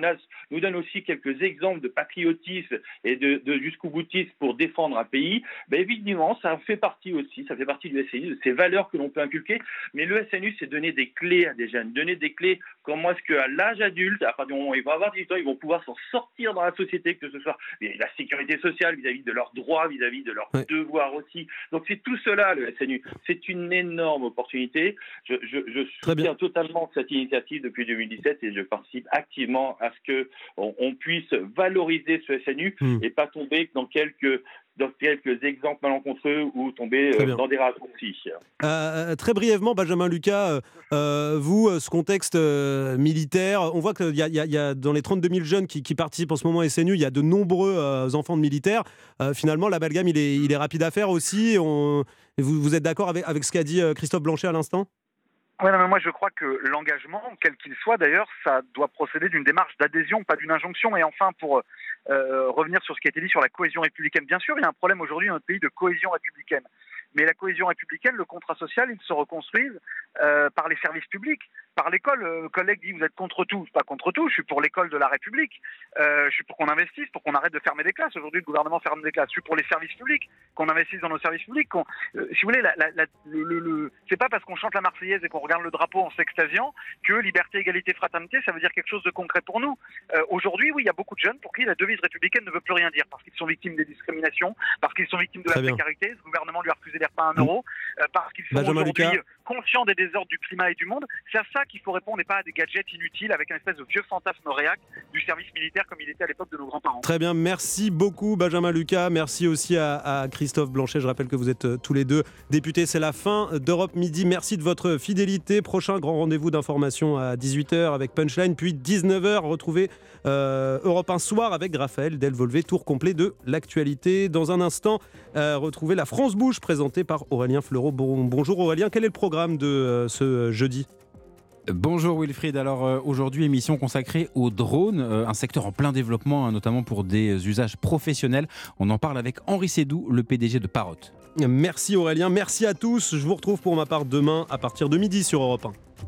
Speaker 24: nous donne aussi quelques exemples de patriotisme et de, jusqu'au boutisme pour défendre un pays, ben évidemment, ça fait partie aussi, ça fait partie du SNU, de ces valeurs que l'on peut inculquer. Mais le SNU, c'est donner des clés à des jeunes, donner des clés comment est-ce qu'à l'âge adulte, à partir du moment où ils vont avoir 18 ans, ils vont pouvoir s'en sortir dans la société, que ce soit la sécurité sociale vis-à-vis de leurs droits, vis-à-vis de leurs devoirs aussi. Donc c'est tout cela, le SNU. C'est une énorme opportunité. Je, je, soutiens totalement cette initiative depuis 2017 et je participe activement à ce qu'on on puisse valoriser ce SNU hmm. et pas tomber dans quelques dans quelques exemples malencontreux ou tomber euh, dans des raccourcis.
Speaker 1: Euh, euh, très brièvement, Benjamin Lucas, vous, ce contexte militaire, on voit qu'il y, y, a dans les 32 000 jeunes qui, participent en ce moment à SNU, il y a de nombreux enfants de militaires. finalement, l'amalgame, il est, il est rapide à faire aussi. On... Vous, vous êtes d'accord avec, avec ce qu'a dit Christophe Blanchet à l'instant?
Speaker 25: Non, mais moi je crois que l'engagement, quel qu'il soit d'ailleurs, ça doit procéder d'une démarche d'adhésion, pas d'une injonction. Et enfin, pour euh, revenir sur ce qui a été dit sur la cohésion républicaine, bien sûr, il y a un problème aujourd'hui dans notre pays de cohésion républicaine. Mais la cohésion républicaine, le contrat social, il se reconstruise euh, par les services publics, par l'école. Le collègue dit vous êtes contre tout, pas contre tout. Je suis pour l'école de la République. Euh, je suis pour qu'on investisse, pour qu'on arrête de fermer des classes. Aujourd'hui, le gouvernement ferme des classes. Je suis pour les services publics, qu'on investisse dans nos services publics. Euh, si vous voulez, la, la, la, le, le, c'est pas parce qu'on chante la Marseillaise et qu'on regarde le drapeau en s'extasiant que liberté, égalité, fraternité, ça veut dire quelque chose de concret pour nous. Euh, Aujourd'hui, oui, il y a beaucoup de jeunes pour qui la devise républicaine ne veut plus rien dire parce qu'ils sont victimes des discriminations, parce qu'ils sont victimes de
Speaker 1: Très
Speaker 25: la
Speaker 1: bien.
Speaker 25: précarité. Ce gouvernement lui a refusé d'air pas un euro, euh, parce qu'ils sont aujourd'hui
Speaker 1: Lucas.
Speaker 25: conscients des désordres du climat et du monde. C'est à ça qu'il faut répondre et pas à des gadgets inutiles avec un espèce de vieux fantasme réac du service militaire comme il était à l'époque de nos grands-parents.
Speaker 1: Très bien, merci beaucoup Benjamin Lucas, merci aussi à, Christophe Blanchet, je rappelle que vous êtes euh, tous les deux députés, c'est la fin d'Europe Midi, merci de votre fidélité, prochain grand rendez-vous d'information à 18h avec Punchline, puis 19h, retrouvez euh, Europe 1 soir avec Raphaël Delvolvé, tour complet de l'actualité. Dans un instant, euh, retrouvez la France Bouge présentée par Aurélien Fleureau. Bon- bonjour Aurélien, quel est le programme? De euh, ce jeudi
Speaker 27: Bonjour Wilfried, alors euh, aujourd'hui émission consacrée aux drones, euh, un secteur en plein développement, hein, notamment pour des usages professionnels. On en parle avec Henri Sédou, le PDG de Parrot.
Speaker 1: Merci Aurélien, merci à tous, je vous retrouve pour ma part demain à partir de midi sur Europe 1.